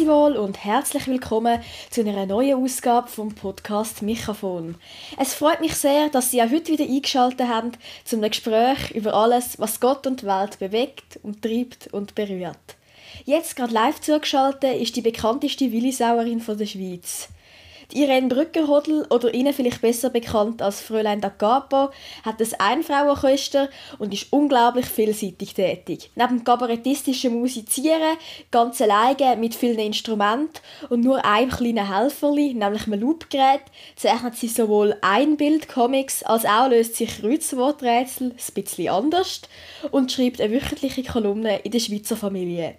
Grüezi wohl und herzlich willkommen zu einer neuen Ausgabe vom Podcast Mikrofon. Es freut mich sehr, dass Sie auch heute wieder eingeschaltet haben zu einem Gespräch über alles, was Gott und die Welt bewegt und treibt und berührt. Jetzt gerade live zugeschaltet ist die bekannteste Willisauerin der Schweiz. Die Irene Brückerhodl, oder Ihnen vielleicht besser bekannt als Fräulein da hat ein Einfrauenküster und ist unglaublich vielseitig tätig. Neben kabarettistischen Musizieren, ganz alleine mit vielen Instrumenten und nur einem kleinen Helferli, nämlich einem Loopgerät, zeichnet sie sowohl Einbildcomics als auch löst sich Kreuzworträtsel ein bisschen anders und schreibt eine wöchentliche Kolumne in der Schweizer Familie.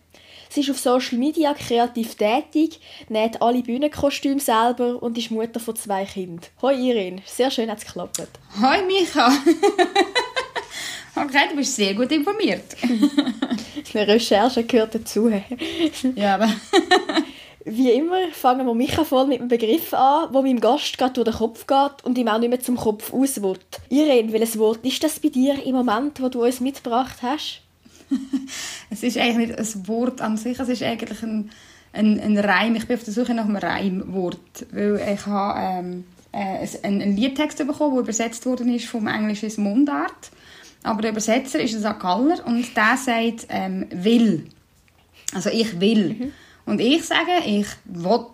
Sie ist auf Social Media kreativ tätig, näht alle Bühnenkostüme selber und ist Mutter von zwei Kindern. Hoi Irene, sehr schön hat es geklappt. Hoi Micha. okay, du bist sehr gut informiert. Eine Recherche gehört dazu. ja, aber... Wie immer fangen wir Micha voll mit einem Begriff an, wo meinem Gast gerade durch den Kopf geht und ihm auch nicht mehr zum Kopf aus will. Irene, welches Wort ist das bei dir im Moment, wo du uns mitgebracht hast? es ist eigentlich nicht ein Wort an sich, es ist eigentlich ein, ein, ein Reim. Ich bin auf der Suche nach einem Reimwort, weil ich habe ähm, äh, einen, einen Liedtext bekommen, der übersetzt worden ist vom Englischen ins Mundart. Aber der Übersetzer ist ein Galler und der sagt ähm, «will». Also «ich will». Mhm. Und ich sage «ich will»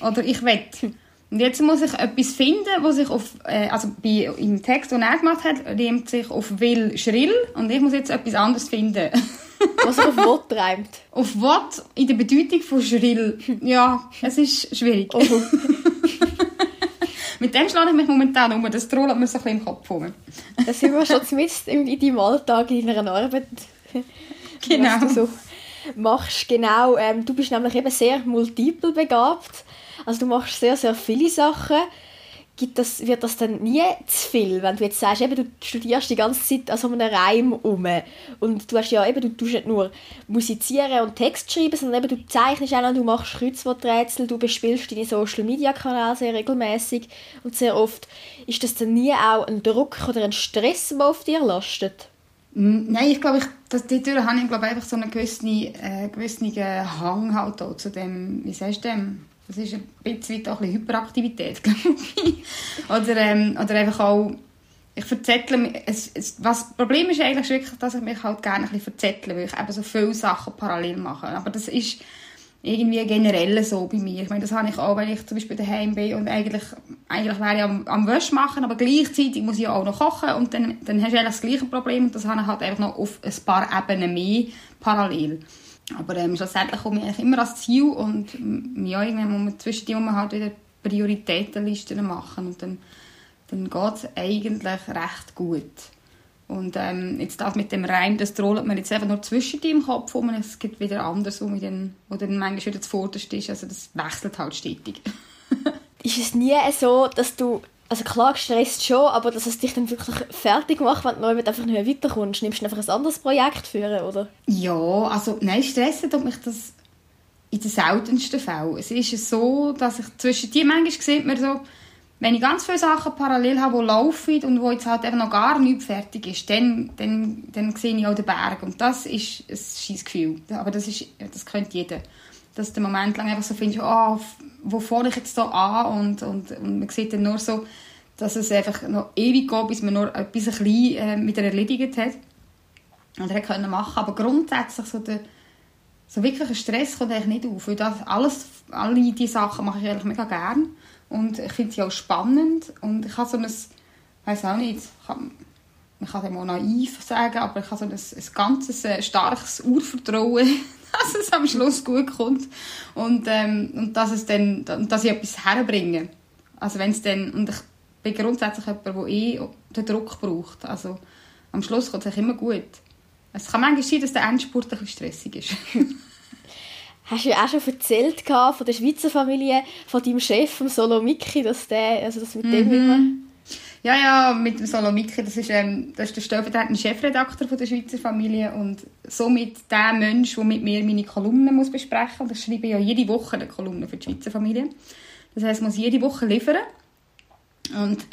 oder «ich will». Und jetzt muss ich etwas finden, was sich auf, äh, also bei, im Text, den er gemacht hat, reimt sich auf will schrill und ich muss jetzt etwas anderes finden. was auf Wort reimt? Auf Wort in der Bedeutung von schrill. Ja, es ist schwierig. Oh. Mit dem schlage ich mich momentan um, das trollt mir so ein bisschen im Kopf rum. Da sind wir schon zumindest in deinem Alltag, in deiner Arbeit. Genau. Was du so machst, genau. Ähm, du bist nämlich eben sehr multiple begabt. Also du machst sehr, sehr viele Sachen. Gibt das, wird das dann nie zu viel, wenn du jetzt sagst, eben, du studierst die ganze Zeit an so einem Reim um und du hast ja eben, du tust nicht nur musizieren und Text schreiben, sondern eben, du zeichnest auch noch, du machst Kreuzworträtsel, du bespielst deine Social Media Kanäle sehr regelmäßig und sehr oft. Ist das dann nie auch ein Druck oder ein Stress, der auf dir lastet? Mm, nein, ich glaube, ich, das, dadurch habe ich glaube, einfach so einen gewissen, äh, gewissen Hang halt zu dem, wie sagst du dem? Das ist ein bisschen ein Hyperaktivität, glaube ich. oder, ähm, oder einfach auch, ich verzettle mich, es, es, was, das Problem ist eigentlich wirklich, dass ich mich halt gerne ein bisschen verzettle, weil ich eben so viele Sachen parallel mache. Aber das ist irgendwie generell so bei mir. Ich meine, das habe ich auch, wenn ich zum Beispiel daheim bin und eigentlich, eigentlich wäre ich am, am Wäsche machen, aber gleichzeitig muss ich auch noch kochen und dann, dann hast du eigentlich das gleiche Problem und das habe ich halt einfach noch auf ein paar Ebenen mehr parallel. Aber ähm, schlussendlich komme ich immer ans Ziel und ja, irgendwann muss man zwischen die halt wieder Prioritätenlisten machen und dann, dann geht es eigentlich recht gut. Und ähm, jetzt das mit dem Reim, das trollt man jetzt einfach nur zwischen im Kopf um und es gibt wieder anders, wo, dann, wo dann manchmal wieder zuvorderst ist. Also das wechselt halt stetig. ist es nie so, dass du also klar gestresst schon, aber dass es dich dann wirklich fertig macht, wenn du einfach nicht mehr weiterkommst. Nimmst du einfach ein anderes Projekt führen, oder? Ja, also nein, stressen tut mich das in den seltensten Fällen. Es ist so, dass ich zwischen die manchmal sieht man so, wenn ich ganz viele Sachen parallel habe, die laufen und wo jetzt halt eben noch gar nicht fertig ist, dann, dann, dann sehe ich auch den Berg. Und das ist ein scheiß Gefühl. Aber das, ist, das könnte jeder. Dass du den Moment lang einfach so findest, oh, wo fange ich jetzt hier an? Und, und, und man sieht dann nur so, dass es einfach noch ewig geht, bis man nur etwas ein bisschen äh, wieder erledigt hat. Und er können machen. Aber grundsätzlich so der, so wirklich ein Stress kommt eigentlich nicht auf. Weil das alles, alle diese Sachen mache ich eigentlich mega gerne. Und ich finde sie auch spannend. Und ich habe so ein, ich weiß auch nicht, ich kann, man kann dem auch naiv sagen, aber ich habe so ein, ein ganzes äh, starkes Urvertrauen, dass es am Schluss gut kommt. Und, ähm, und dass, es dann, dass ich etwas herbringe. Also wenn es dann, und ich bin grundsätzlich jemand, der eh den Druck braucht. Also am Schluss kommt es immer gut. Es kann manchmal sein, dass der Endspurt ein bisschen stressig ist. Hast du ja auch schon erzählt von der Schweizer Familie, von deinem Chef, vom Solomiki, dass der, also das mit dem immer... Ja, ja, mit dem Solomiki, das ist, ähm, das ist der stellvertretende Chefredakteur von der Schweizer Familie und somit der Mensch, der mit mir meine Kolumnen muss besprechen muss. Das schreibe ich ja jede Woche eine Kolumne für die Schweizer Familie. Das heisst, ich muss jede Woche liefern. Und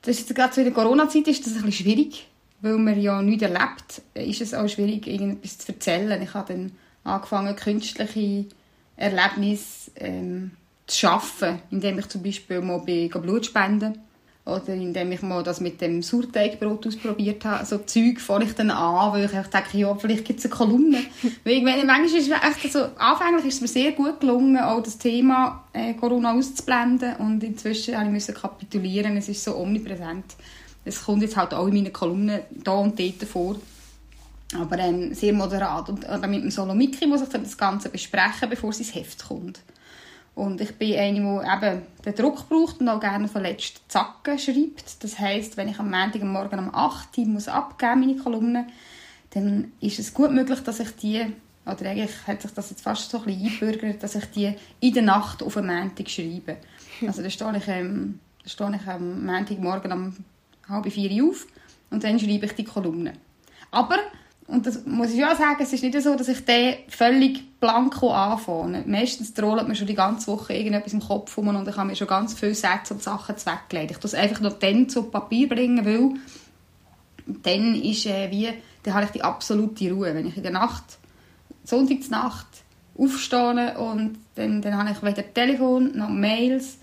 das ist jetzt gerade zu der Corona-Zeit ist das ein bisschen schwierig, weil man ja nichts erlebt, ist es auch schwierig, irgendetwas zu erzählen. Ich habe dann angefangen, künstliche Erlebnis ähm, zu schaffen, indem ich zum Beispiel mal bei Blut spenden oder indem ich mal das mit dem Sauerteigbrot ausprobiert habe. So Zeug fange ich dann an, weil ich denke, ja, vielleicht gibt es eine Kolumne. weil ich, manchmal ist es echt so, anfänglich ist es mir sehr gut gelungen, auch das Thema äh, Corona auszublenden und inzwischen musste ich kapitulieren, es ist so omnipräsent. Es kommt jetzt halt auch in meinen Kolumnen da und dort vor. Aber ähm, sehr moderat. Und oder mit dem Solomiki muss ich dann das Ganze besprechen, bevor es ins Heft kommt. Und ich bin eine, die eben den Druck braucht und auch gerne verletzt Zacken schreibt. Das heisst, wenn ich am Montag Morgen um 8 Uhr muss abgeben meine Kolumnen, dann ist es gut möglich, dass ich die, oder eigentlich hat sich das jetzt fast so ein bisschen eingebürgert, dass ich die in der Nacht auf den Montag schreibe. Also da stehe ich, ähm, stehe ich am Montagmorgen um halb vier auf und dann schreibe ich die Kolumnen. Aber und das muss ich ja sagen, es ist nicht so, dass ich den völlig blanko anfange. Meistens trollt mir schon die ganze Woche irgendetwas im Kopf rum und ich habe mir schon ganz viele Sätze und Sachen weggelegt. Ich es einfach nur dann zu Papier bringen, weil dann ist äh, wie, dann habe ich die absolute Ruhe. Wenn ich in der Nacht, Sonntagsnacht, aufstehe und dann, dann habe ich weder Telefon, noch Mails,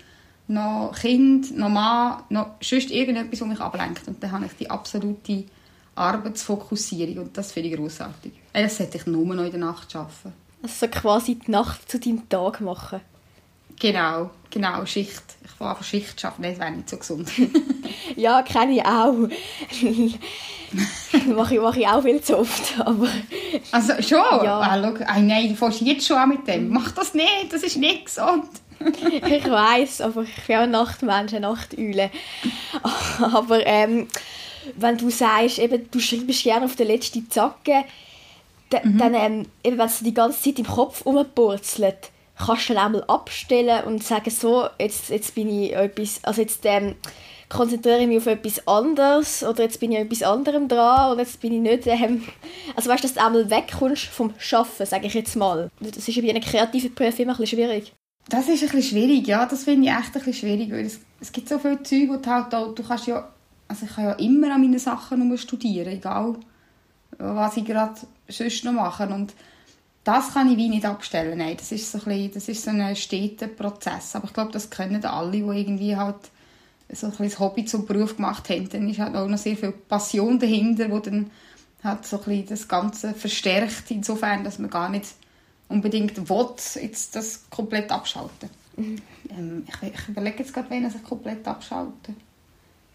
noch Kind, noch Mann, noch sonst irgendetwas, was mich ablenkt. Und dann habe ich die absolute Arbeitsfokussierung und das finde ich großartig. Das sollte ich nur noch in der Nacht schaffen. Also quasi die Nacht zu deinem Tag machen. Genau, genau, Schicht. Ich will einfach Schicht schaffen, das wäre nicht so gesund. ja, kenne ich auch. mache, ich, mache ich auch viel zu oft, aber... Also schon? Ja. Ah, look, ah, nein, du fährst jetzt schon an mit dem. Mach das nicht, das ist nicht gesund. ich weiß, aber ich bin auch ein Nachtmensch, eine Nachteule. Aber ähm, wenn du sagst, eben, du schreibst gerne auf den letzten Zacken, mhm. dann, ähm, eben, wenn es die ganze Zeit im Kopf rumpurzelt, kannst du dann einmal abstellen und sagen, so, jetzt, jetzt bin ich etwas, also jetzt ähm, konzentriere ich mich auf etwas anderes oder jetzt bin ich etwas anderem dran oder jetzt bin ich nicht, ähm, also weißt du, dass du einmal wegkommst vom Schaffen, sage ich jetzt mal. Das ist bei einem kreativen Beruf immer ein bisschen schwierig. Das ist ein bisschen schwierig, ja, das finde ich echt ein bisschen schwierig, weil es, es gibt so viele Zeug, wo du halt auch, du kannst ja also ich kann ja immer an meinen Sachen studieren, egal was ich gerade sonst noch mache. Und das kann ich wie nicht abstellen. Nein, das ist so ein, bisschen, das ist so ein steter Prozess. Aber ich glaube, das können alle, die irgendwie halt so ein bisschen Hobby zum Beruf gemacht haben. Dann ist halt auch noch sehr viel Passion dahinter, wo dann halt so ein bisschen das Ganze verstärkt, insofern, dass man gar nicht unbedingt will, jetzt das komplett abschalten. Mhm. Ähm, ich, ich überlege jetzt gerade, wenn ich komplett abschalten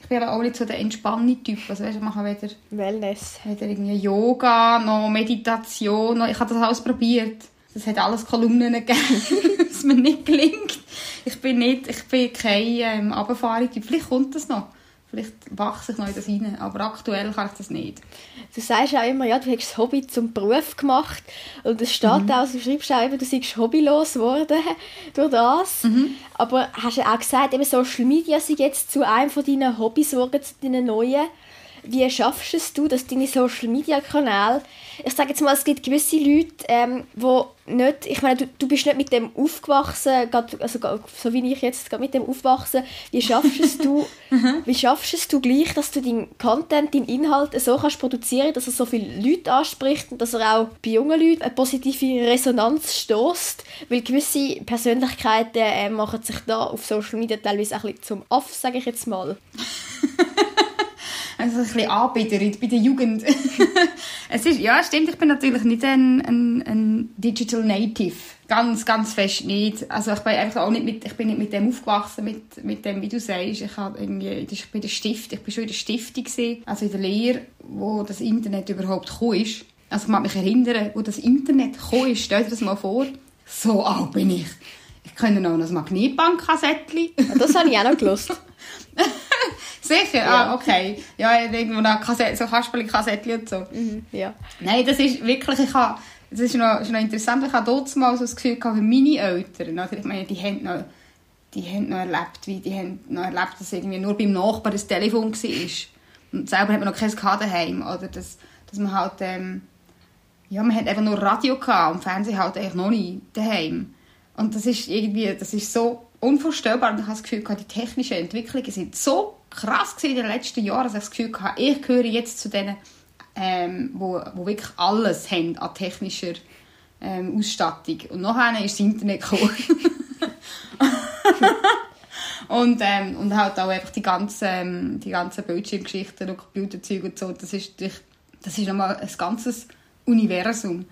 ich bin aber auch nicht so der entspannende Typ. Also weißt, ich mache weder, Wellness. weder irgendwie Yoga, noch Meditation. Noch, ich habe das alles probiert. Es hat alles Kolumnen gegeben, was mir nicht gelingt. Ich bin nicht, ich bin kein ähm, Abfahrer-Typ. Vielleicht kommt das noch. Vielleicht wachse ich noch in das rein, aber aktuell kann ich das nicht. Du sagst auch immer, ja, du hast das Hobby zum Beruf gemacht und es steht mhm. auch, du schreibst auch immer, du seist hobbylos geworden durch das. Mhm. Aber hast du auch gesagt, eben Social Media sind jetzt zu einem von deinen Hobbys geworden, zu deinen neuen. Wie schaffst es du, dass deine Social Media Kanäle, ich sage jetzt mal, es gibt gewisse Leute, ähm, wo nicht, ich meine, du, du bist nicht mit dem aufgewachsen, grad, also so wie ich jetzt mit dem aufwachsen. Wie schaffst es du, mhm. wie schaffst es du gleich, dass du deinen Content, deinen Inhalt so kannst produzieren, dass er so viele Leute anspricht und dass er auch bei jungen Leuten eine positive Resonanz stößt, weil gewisse Persönlichkeiten äh, machen sich da auf Social Media teilweise ein bisschen zum Aff, sage ich jetzt mal. also ein bisschen Anbieterin bei der Jugend. es ist, ja, stimmt, ich bin natürlich nicht ein, ein, ein, Digital Native. Ganz, ganz fest nicht. Also ich bin einfach auch nicht mit, ich bin nicht mit dem aufgewachsen, mit, mit dem, wie du sagst. Ich, habe irgendwie, ich bin der Stift, ich bin schon in der Stiftung gewesen, also in der Lehre, wo das Internet überhaupt gekommen ist. Also ich mag mich erinnern, wo das Internet gekommen ist, stell dir das mal vor. So alt bin ich. Ich kenne noch ein Magnetbandkassettchen. Das habe ich auch noch gelesen. Sicher? Ja. Ah, okay. Ja, irgendwo noch Kassett, so Kasperli-Kassettchen und so. Mhm, ja. Nein, das ist wirklich, ich habe, das ist noch, ist noch interessant, ich habe dort mal so das Gefühl gehabt, wie meine Eltern, also ich meine, die haben noch, die haben noch erlebt, wie, die haben noch erlebt, dass irgendwie nur beim Nachbarn das Telefon war. Und selber hat man noch kein daheim, oder dass, dass man halt, ähm, ja, man hat einfach nur Radio gehabt und Fernsehen halt eigentlich noch nicht daheim. Und das ist irgendwie, das ist so unvorstellbar. Und ich habe das Gefühl, die technischen Entwicklungen sind so krass in den letzten Jahren, dass ich das Gefühl hatte, ich gehöre jetzt zu denen, ähm, wo, wo wirklich alles haben an technischer ähm, Ausstattung. Und nachher ist das Internet gekommen. und, ähm, und halt auch einfach die ganzen, ähm, die ganzen Bildschirmgeschichten und Computerzeuge und so, das ist, das ist nochmal ein ganzes Universum.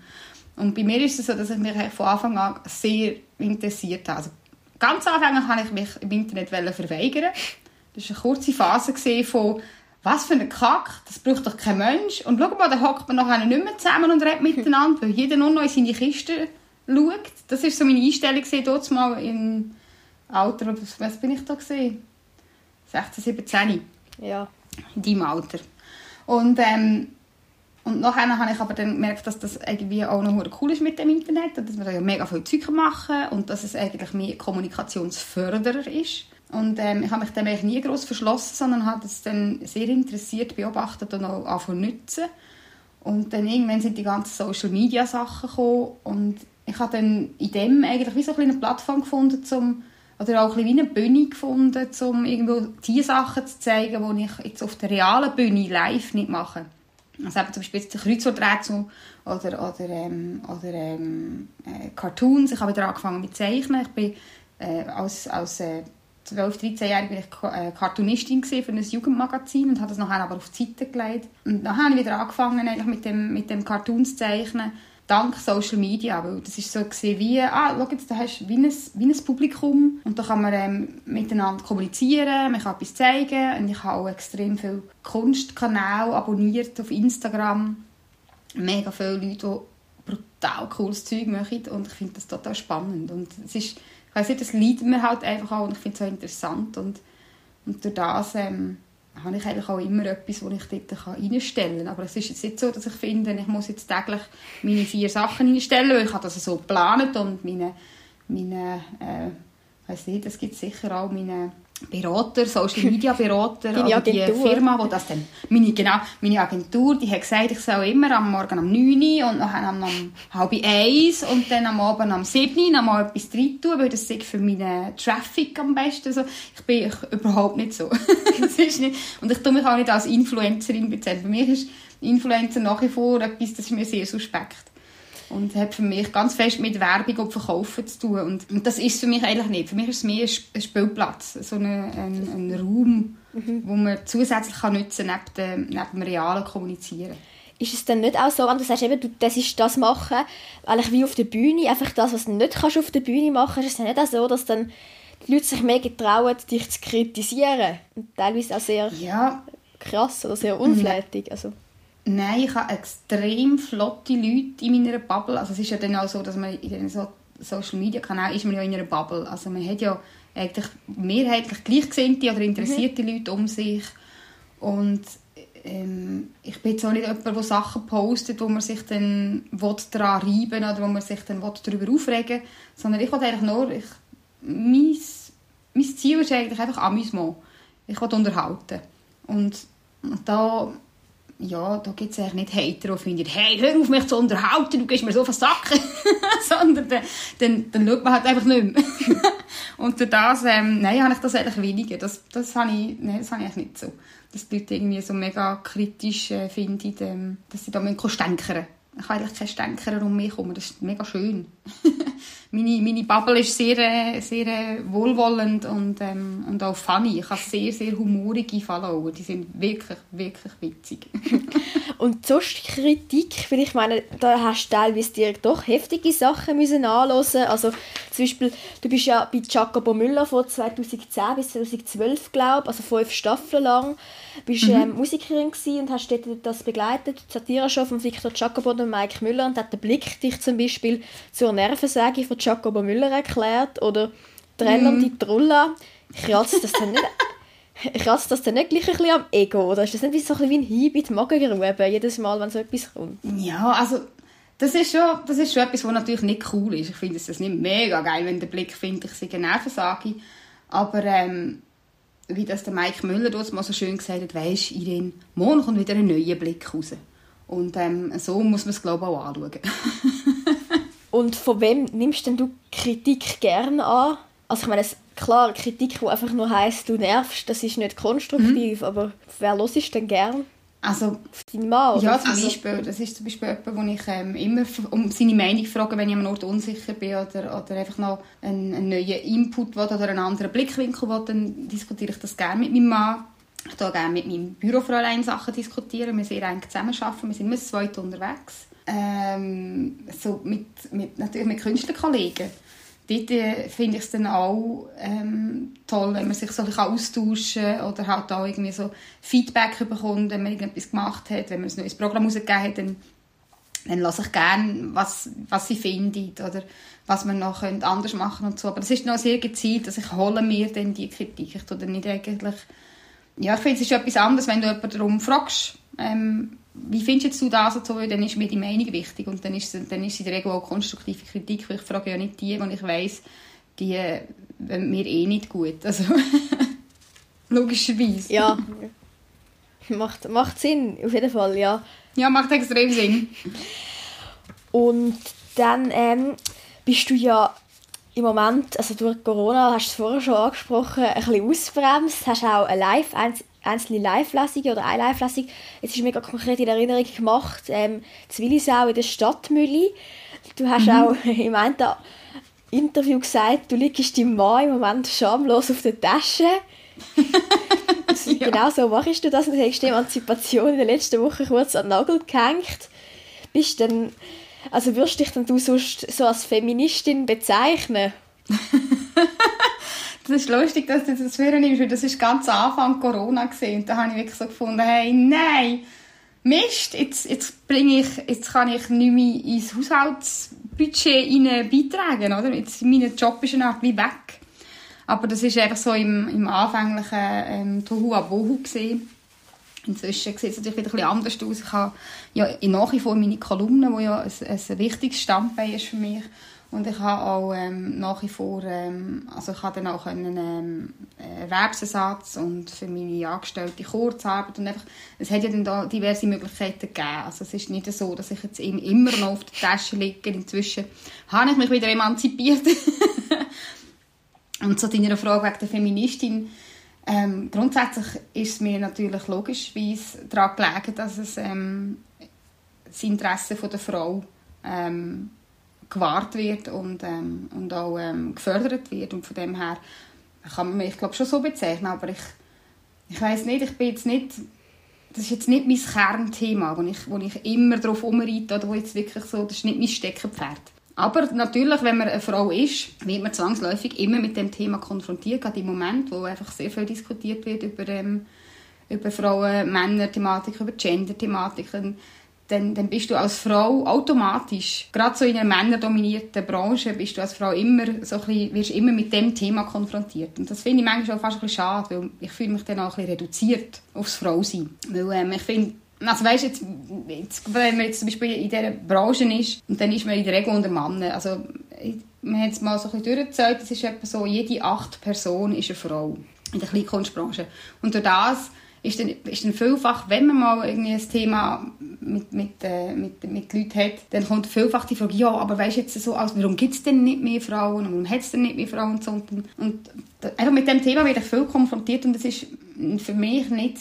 Und bei mir ist es so, dass ich mich von Anfang an sehr interessiert habe. Also, ganz anfangs habe ich mich im Internet verweigern. Das war eine kurze Phase von was für ein Kack, das braucht doch kein Mensch. Und schau mal, da hockt man nachher nicht mehr zusammen und redet miteinander, weil jeder nur noch in seine Kiste schaut. Das war so meine Einstellung dort mal im Alter, was bin ich da gesehen? 16, 17. Ja. In deinem Alter. Und, ähm, und nachher habe ich aber dann gemerkt, dass das irgendwie auch noch cool ist mit dem Internet und dass man da ja mega viel Zeug machen und dass es eigentlich mehr Kommunikationsförderer ist. Und ähm, ich habe mich dem eigentlich nie groß verschlossen, sondern habe das dann sehr interessiert beobachtet und auch angefangen nutzen. Und dann irgendwann sind die ganzen Social Media Sachen gekommen und ich habe dann in dem eigentlich wie so eine Plattform gefunden, zum, oder auch ein wie eine Bühne gefunden, um irgendwo die Sachen zu zeigen, die ich jetzt auf der realen Bühne live nicht mache. Also eben zum Beispiel jetzt Kreuzworträtsel oder, oder, ähm, oder ähm, äh, Cartoons. Ich habe wieder angefangen mit Zeichnen. Ich bin äh, als, als äh, 12, 13-Jährige war ich äh, Cartoonistin für ein Jugendmagazin und habe das nachher aber auf die Seite gelegt. Und dann habe ich wieder angefangen mit dem, mit dem Cartoons zeichnen, dank Social Media, weil das ist so wie, ah, schau jetzt, da hast du wie ein, wie ein Publikum und da kann man ähm, miteinander kommunizieren, man kann etwas zeigen und ich habe auch extrem viele Kunstkanäle abonniert auf Instagram. Mega viele Leute, die brutal cooles Zeug machen und ich finde das total spannend und es ist ich weiß nicht, das liegt mir halt einfach auch und ich finde es so interessant und, und durch das ähm, habe ich eigentlich auch immer etwas, wo ich dort reinstellen kann. Aber es ist jetzt nicht so, dass ich finde, ich muss jetzt täglich meine vier Sachen reinstellen, weil ich habe das so geplant und meine, meine äh, weiß nicht, es gibt sicher auch meine Berater, Social Media Berater, Deine die Firma, wo das dann, meine, genau, meine Agentur, die hat gesagt, ich soll immer am Morgen um 9 Uhr und nachher um halb 1 und dann am Abend um 7 Uhr noch mal etwas drin tun, weil das ist für meinen Traffic am besten. Also, ich bin ich, überhaupt nicht so. das ist nicht, und ich tue mich auch nicht als Influencerin bezeichnen. Für mich ist Influencer nach wie vor etwas, das ist mir sehr suspekt und hat für mich ganz fest mit Werbung und Verkaufen zu tun. Und, und das ist für mich eigentlich nicht. Für mich ist es mehr ein Spielplatz, so ein, ein, ein Raum, mhm. wo man zusätzlich kann nutzen kann, neben, dem, neben dem realen Kommunizieren. Ist es dann nicht auch so, wenn du sagst, eben, du, das ist das machen, eigentlich wie auf der Bühne, einfach das, was du nicht kannst auf der Bühne machen, ist es nicht auch so, dass dann die Leute sich mehr getrauen, dich zu kritisieren? Und teilweise auch sehr ja. krass oder sehr unflätig. Also. Nein, ich habe extrem flotte Leute in meiner Bubble. Also es ist ja dann auch so, dass man in den so Social Media Kanälen ist man ja in einer Bubble. Also man hat ja eigentlich mehrheitlich gleichgesinnte oder interessierte mhm. Leute um sich. Und ähm, ich bin jetzt auch nicht jemand, der Sachen postet, wo man sich dann daran reiben oder wo man sich dann darüber aufregen will, sondern ich will eigentlich nur, ich, mein, mein Ziel ist eigentlich einfach Amüsement. Ich will unterhalten. Und, und da ja, da gibt es eigentlich nicht Hater, die finden, hey, hör auf mich zu unterhalten, du gehst mir so auf den. Sondern dann, dann, dann schaut man halt einfach nicht mehr. und durch das, ähm, nein, habe ich das eigentlich weniger. Das, das habe ich, nein, das habe ich nicht so. Dass die Leute irgendwie so mega kritisch äh, finden, ähm, dass sie da stänkern ich habe eigentlich keine Stänker um mich herum. Das ist mega schön. meine, meine Bubble ist sehr, äh, sehr äh, wohlwollend und, ähm, und auch funny. Ich habe sehr, sehr humorige Follower. Die sind wirklich, wirklich witzig. und sonst Kritik, weil ich meine, da hast du teilweise dir doch heftige Sachen müssen anhören. Also zum Beispiel, du bist ja bei Jacobo Müller von 2010 bis 2012, glaube also fünf Staffeln lang, bist mhm. ähm, Musikerin und hast dort das begleitet, die Satire-Show von Victor Jacobo und Mike Müller und hat der Blick dich zum Beispiel zur Nervensäge von Jacobo Müller erklärt oder Trella mm. die Trulla. Kratzt das dann nicht... Kratzt das dann nicht gleich ein bisschen am Ego? Oder ist das nicht so ein bisschen wie ein Hieb in die Magengrube, jedes Mal, wenn so etwas kommt? Ja, also das ist schon, das ist schon etwas, was natürlich nicht cool ist. Ich finde es nicht mega geil, wenn der Blick findet, ich sei eine Nervensage. Aber ähm, wie das der Mike Müller dort mal so schön gesagt hat, weisst Irene, morgen kommt wieder ein neuer Blick raus. Und ähm, so muss man es, glaube ich, auch anschauen. Und von wem nimmst denn du Kritik gerne an? Also ich meine, klar, Kritik, die einfach nur heisst, du nervst, das ist nicht konstruktiv, mhm. aber wer los ist denn gern? Also, Dein Mann? Ja, zum also, Beispiel. Das ist zum Beispiel jemand, wo ich ähm, immer um seine Meinung frage, wenn ich am Ort unsicher bin oder, oder einfach noch einen, einen neuen Input will oder einen anderen Blickwinkel will, dann diskutiere ich das gerne mit meinem Mann. Ich diskutiere gerne mit meinem Bürofräulein Sachen. diskutieren. Wir sehr eng zusammenarbeiten. Wir sind immer zweit unterwegs. Ähm, so mit, mit, natürlich mit Künstlerkollegen dort äh, finde ich es dann auch ähm, toll, wenn man sich so austauschen kann oder halt auch irgendwie so Feedback bekommt, wenn man irgendetwas gemacht hat, wenn man ein neues Programm rausgegeben hat, dann, dann lasse ich gerne, was, was sie findet oder was man noch anders machen und so. Aber das ist noch sehr gezielt, dass ich hole mir dann die Kritik. Ich tue dann nicht eigentlich... Ja, ich finde, es ist etwas anderes, wenn du jemanden darum fragst, ähm, wie findest du das und so, dann ist mir die Meinung wichtig und dann ist, dann ist in der Regel auch konstruktive Kritik, weil ich frage ja nicht die, die ich weiss, die äh, mir eh nicht gut. Also, logischerweise. Ja, macht, macht Sinn, auf jeden Fall, ja. Ja, macht extrem Sinn. Und dann ähm, bist du ja im Moment, also durch Corona, hast du es vorher schon angesprochen, ein bisschen ausbremst, hast auch eine Live einzelne Live-Lesungen oder eine Live-Lesung, jetzt ist mega konkret in Erinnerung gemacht, ähm, Willisau in der Stadtmühle. Du hast mhm. auch im einen Interview gesagt, du liegst deinem Mann im Moment schamlos auf der Tasche. ja. Genau so machst du das und hast die Emanzipation in den letzten Wochen kurz an den Nagel gehängt. Bist dann, also würdest dich dann du sonst so als Feministin bezeichnen? Das ist lustig, dass du das vornimmst, weil das ist ganz am Anfang Corona gesehen. Da habe ich wirklich so gefunden, hey, nein, Mist, jetzt, jetzt, bringe ich, jetzt kann ich nicht mehr ins Haushaltsbudget beitragen, oder? Jetzt, mein Job ist eine Art wie weg. Aber das ist einfach so im, im anfänglichen ähm, Tohu gesehen. Inzwischen sieht es natürlich wieder ein anders aus. Ich habe ja nach wie vor meine Kolumnen, die ja ein, ein wichtiges Standbein ist für mich. Und ich habe auch ähm, nach wie vor, ähm, also ich habe dann auch einen ähm, Erwerbsersatz und für meine Angestellte Kurzarbeit und einfach, es hat ja dann da diverse Möglichkeiten gegeben. Also es ist nicht so, dass ich jetzt immer noch auf der Tasche liege. Inzwischen habe ich mich wieder emanzipiert. und zu deiner Frage wegen der Feministin, ähm, grundsätzlich ist es mir natürlich logischerweise daran gelegen, dass es ähm, das Interesse von der Frau ähm, gewahrt wird und, ähm, und auch ähm, gefördert wird. Und von dem her kann man mich, glaube schon so bezeichnen. Aber ich, ich weiß nicht, ich bin jetzt nicht, das ist jetzt nicht mein Kernthema, wo ich, wo ich immer darauf umreite oder wo jetzt wirklich so, das ist nicht mein Steckenpferd. Aber natürlich, wenn man eine Frau ist, wird man zwangsläufig immer mit dem Thema konfrontiert, gerade im Moment, wo einfach sehr viel diskutiert wird über, ähm, über Frauen, Männer-Thematik, über Gender-Thematiken dann, dann bist du als Frau automatisch, gerade so in einer männerdominierten Branche, bist du als Frau immer so ein bisschen, wirst immer mit dem Thema konfrontiert. Und das finde ich manchmal auch fast ein bisschen schade, weil ich fühle mich dann auch ein bisschen reduziert aufs Frausein. Weil ähm, ich finde, also weißt, jetzt, jetzt, wenn man jetzt zum Beispiel in dieser Branche ist, und dann ist man in der Regel unter Männern, also man hat es mal so ein bisschen durchgezeigt, es ist etwa so, jede acht Person ist eine Frau in der Kleinkunstbranche. Und durch das ist dann, ist dann vielfach, wenn man mal irgendwie ein Thema mit, mit, äh, mit, mit Leuten hat, dann kommt vielfach die Frage, ja, aber weißt jetzt so, also warum gibt es denn nicht mehr Frauen und warum hat es denn nicht mehr Frauen und. Und, und einfach mit dem Thema werde ich viel konfrontiert und das ist für mich nicht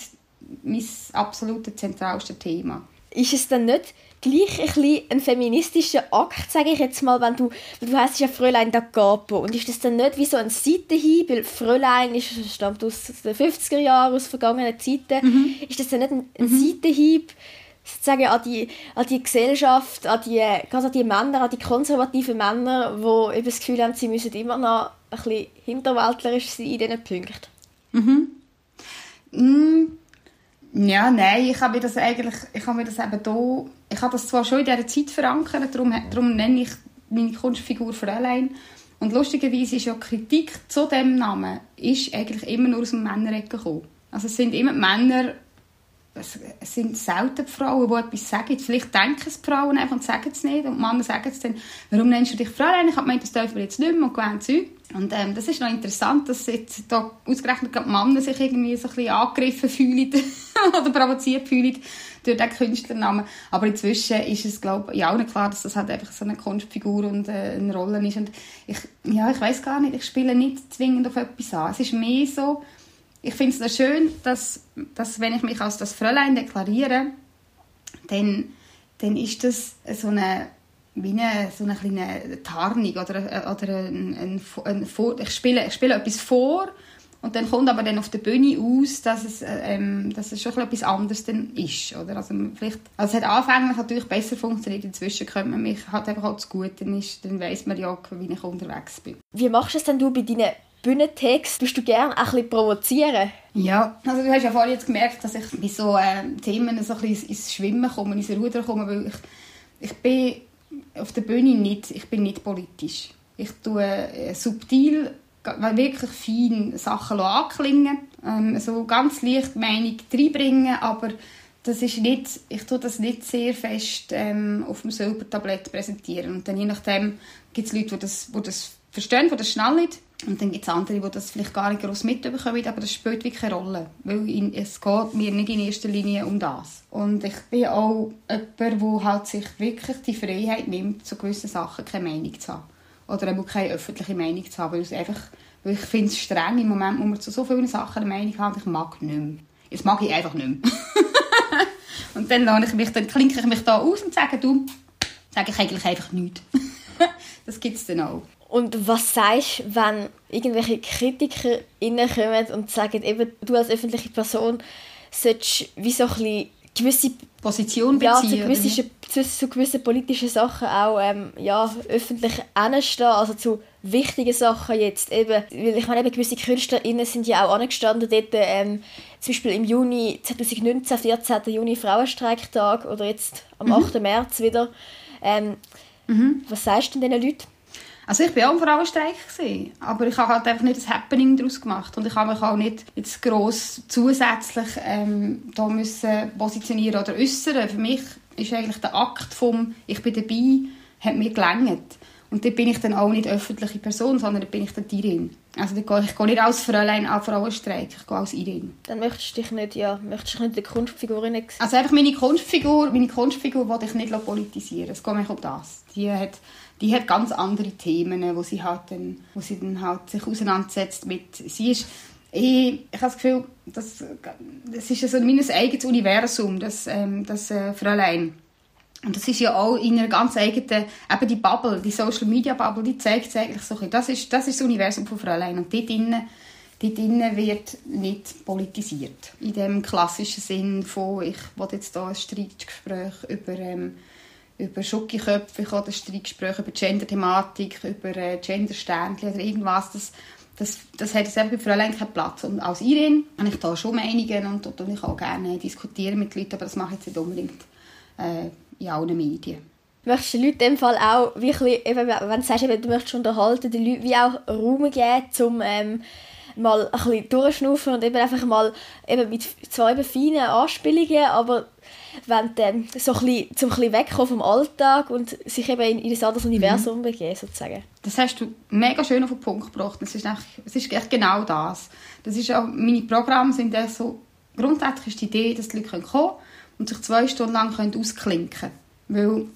mein absolutes zentralste Thema. Ist es dann nicht gleich ein, bisschen ein feministischer Akt, sage ich jetzt mal, wenn du, du heißt ja Fräulein da Capo und ist das dann nicht wie so ein Seitenhieb, weil Fräulein ist, stammt aus den 50er Jahren, aus vergangenen Zeiten, mhm. ist das dann nicht ein, ein mhm. Seitenhieb sozusagen an die, an die Gesellschaft, an die, gerade an die Männer, an die konservativen Männer, die eben das Gefühl haben, sie müssen immer noch ein bisschen hinterwäldlerisch sein in diesen Punkten? Mhm. Mm. Ja, nein, ich habe mir das eigentlich, ich habe mir das eben da, ich habe das zwar schon in dieser Zeit verankert, darum, darum nenne ich meine Kunstfigur Fräulein. Und lustigerweise ist ja Kritik zu dem Namen ist eigentlich immer nur aus dem Männerecke gekommen. Also es sind immer Männer, es sind selten die Frauen, die etwas sagen. Vielleicht denken es die Frauen einfach und sagen es nicht. Und Männer sagen es dann, warum nennst du dich Fräulein? Ich habe gemeint, das dürfen wir jetzt nicht mehr und gewähnt Zeug. Und ähm, das ist noch interessant, dass jetzt da ausgerechnet die Männer sich irgendwie so ein bisschen angegriffen fühlen oder provoziert fühlen durch diesen Künstlernamen. Aber inzwischen ist es, glaube ich, auch nicht klar, dass das halt einfach so eine Kunstfigur und äh, eine Rolle ist. Und ich, ja, ich weiß gar nicht, ich spiele nicht zwingend auf etwas an. Es ist mehr so, ich finde es schön, dass, dass wenn ich mich als das Fräulein deklariere, dann, dann ist das so eine wie eine, so eine kleine Tarnung oder, oder ein, ein, ein, ein ich, spiele, ich spiele etwas vor und dann kommt aber dann auf der Bühne aus, dass es, ähm, dass es schon etwas anderes dann ist. Oder? Also, vielleicht, also es hat anfänglich natürlich besser funktioniert, inzwischen könnte man mich halt einfach auch zu gut, dann, ist, dann weiss man ja, wie ich unterwegs bin. Wie machst du es denn du bei deinen Bühnentext? Tust du gerne ein bisschen provozieren? Ja, also du hast ja vorhin jetzt gemerkt, dass ich bei so äh, Themen so ein bisschen ins Schwimmen komme, ins Ruder komme, weil ich, ich bin auf der Bühne nicht, ich bin nicht politisch. Ich tue äh, subtil wirklich fein Sachen anklingen, ähm, so ganz leicht Meinung reinbringen, aber das ist nicht, ich tue das nicht sehr fest ähm, auf dem Silbertablett präsentieren. Und dann je nachdem gibt es Leute, die das, die das verstehen, die das schnell nicht. Und dann gibt es andere, die das vielleicht gar nicht groß mitbekommen, aber das spielt wirklich keine Rolle. Weil in, es geht mir nicht in erster Linie um das. Und ich bin auch jemand, der halt sich wirklich die Freiheit nimmt, zu gewissen Sachen keine Meinung zu haben oder eben keine öffentliche Meinung zu haben, weil, es einfach, weil ich finde es streng im Moment, wo man zu so vielen Sachen eine Meinung hat, ich mag nicht mehr. Jetzt mag ich einfach nicht mehr. und dann, lasse ich mich, dann klinke ich mich da aus und sage, du, sage ich eigentlich einfach nichts. das gibt es dann auch. Und was sagst du, wenn irgendwelche Kritiker kommen und sagen, eben, du als öffentliche Person solltest wie so ein bisschen gewisse Position beziehen. Ja, zu gewissen, zu, zu gewissen politischen Sachen auch ähm, ja, öffentlich anstehen, also zu wichtigen Sachen jetzt eben, weil ich meine, eben gewisse KünstlerInnen sind ja auch angestanden dort, ähm, zum Beispiel im Juni 2019, 14. Juni Frauenstreiktag oder jetzt am mhm. 8. März wieder. Ähm, mhm. Was sagst du denn diesen Leuten? Also ich war auch im Frauenstreik, gewesen, aber ich habe halt einfach nicht das Happening daraus gemacht und ich habe mich auch nicht jetzt gross zusätzlich ähm, da müssen positionieren oder äußern. Für mich ist eigentlich der Akt vom «Ich bin dabei» hat mir gelangt. Und dort bin ich dann auch nicht öffentliche Person, sondern dort bin ich dann die Irin. Also ich gehe, ich gehe nicht als Fräulein an Frauenstreik, ich gehe als Irin. Dann möchtest du dich nicht, ja, möchtest du nicht die Kunstfigur sehen? Also einfach meine Kunstfigur, meine Kunstfigur will ich nicht politisieren. Es geht mir um das. Die hat die hat ganz andere Themen, wo sie halt dann, wo sie dann halt sich auseinandersetzt mit. Sie ist ich, ich habe das Gefühl, das, das ist so mein eigenes Universum, das, ähm, das äh, Fräulein. Und das ist ja auch in einer ganz eigenen, eben die Bubble, die Social Media Bubble, die zeigt es eigentlich so Das ist, das ist das Universum von Fräulein. Und dort drinnen, dort drinnen wird nicht politisiert. In dem klassischen Sinn von, ich will jetzt hier ein Streitgespräch über ähm, über ich hatte Streitgespräche über Gender-Thematik, über äh, Gender-Ständchen oder irgendwas. Das, das, das hat jetzt bei Fräulein keinen Platz. Und als Irin habe ich da schon Meinungen und, und ich auch gerne diskutieren mit Leuten, aber das mache ich jetzt nicht unbedingt äh, in allen Medien. Möchtest du den Leuten in dem Fall auch, wirklich, eben, wenn du sagst, eben, du möchtest unterhalten, den Leuten wie auch Raum geben, um ähm, mal ein bisschen durchschnaufen und eben einfach mal eben mit zwei feinen Anspielungen, aber wenn dann so ein bisschen, zum ein wegkommen vom Alltag und sich eben in, in ein anderes Universum mhm. begeben, sozusagen. Das hast du mega schön auf den Punkt gebracht. Es ist, es ist echt genau das. das ist auch, meine Programme sind so, grundsätzlich ist die Idee, dass die Leute kommen und sich zwei Stunden lang können ausklinken können. Weil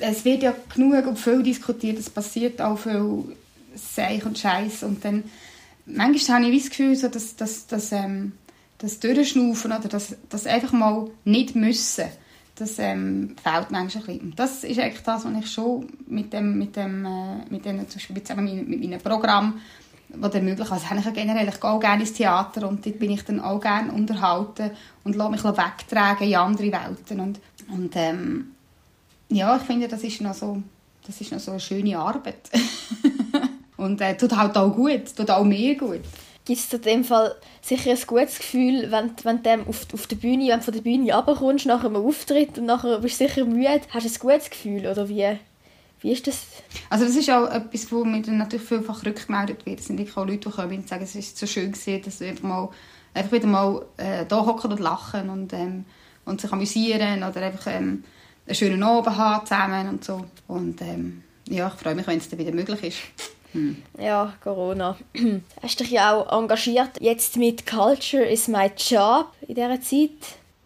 es wird ja genug und viel diskutiert, es passiert auch viel Seich und Scheiß und dann manchmal habe ich das Gefühl, so, dass, dass, dass ähm, das Durchschnaufen oder das, das einfach mal nicht müssen, das ähm, fehlt manchmal ein bisschen. Das ist eigentlich das, was ich schon mit dem, mit dem, äh, mit dem zum Beispiel mit, mit meinem Programm was ermöglicht. Also ich generell, ich gehe auch gerne ins Theater und dort bin ich dann auch gerne unterhalten und lasse mich wegtragen in andere Welten. Und, und ähm, ja, ich finde, das ist noch so, das ist noch so eine schöne Arbeit. und äh, tut halt auch gut, tut auch mir gut gibt es in dem Fall sicher ein gutes Gefühl, wenn, wenn du auf, auf der Bühne, wenn von der Bühne runterkommst nach einem Auftritt und nachher bist du sicher müde. Hast du ein gutes Gefühl oder wie, wie ist das? Also das ist auch etwas, wo mir dann natürlich vielfach rückgemeldet wird. Es sind auch Leute, die kommen und sagen, es ist so schön gewesen, dass einfach, mal, einfach wieder mal äh, hocken und lachen und, ähm, und sich amüsieren oder einfach ähm, einen schönen Abend haben zusammen und so. Und ähm, ja, ich freue mich, wenn es dann wieder möglich ist. Hm. Ja, Corona. Du hast dich ja auch engagiert jetzt mit Culture is my job in dieser Zeit.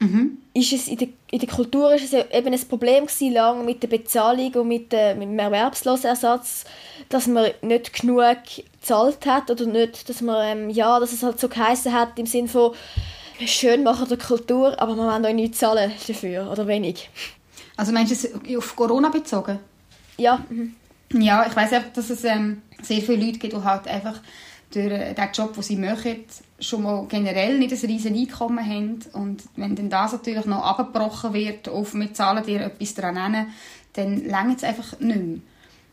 mhm. ist es in der, in der Kultur ist es eben ein Problem gewesen, lang mit der Bezahlung und mit, der, mit dem Erwerbslosenersatz, dass man nicht genug gezahlt hat oder nicht, dass man, ähm, ja, dass es halt so geheißen hat im Sinne von schön machen der Kultur, aber man will noch nichts zahlen dafür oder wenig. Also meinst du es auf Corona bezogen? Ja. Mhm. Ja, ich weiß einfach, dass es ähm, sehr viele Leute gibt, die halt einfach durch äh, den Job, den sie machen, schon mal generell nicht ein riesiges Einkommen haben. Und wenn dann das natürlich noch abgebrochen wird, auf mit Zahlen dir etwas daran nennen, dann längert es einfach nicht mehr.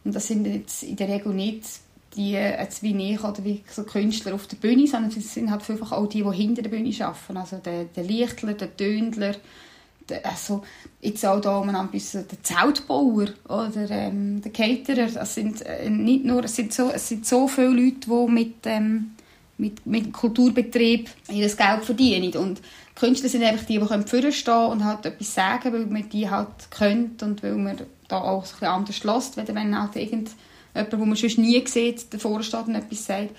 Und das sind jetzt in der Regel nicht die, jetzt wie ich oder wie so Künstler auf der Bühne, sondern es sind halt einfach auch die, die hinter der Bühne arbeiten. Also der, der Lichtler, der Tönler, also jetzt auch da ein bisschen der Zeltbauer oder ähm, der Caterer, das sind äh, nicht nur, es sind so, es sind so viele Leute, die mit, ähm, mit, mit Kulturbetrieb ihr Geld verdienen und Künstler sind einfach die, die können stehen und halt etwas sagen, weil man die halt kennt und weil man da auch ein bisschen anders lässt, wenn halt irgendjemand, wo man sonst nie sieht, davor steht und etwas sagt.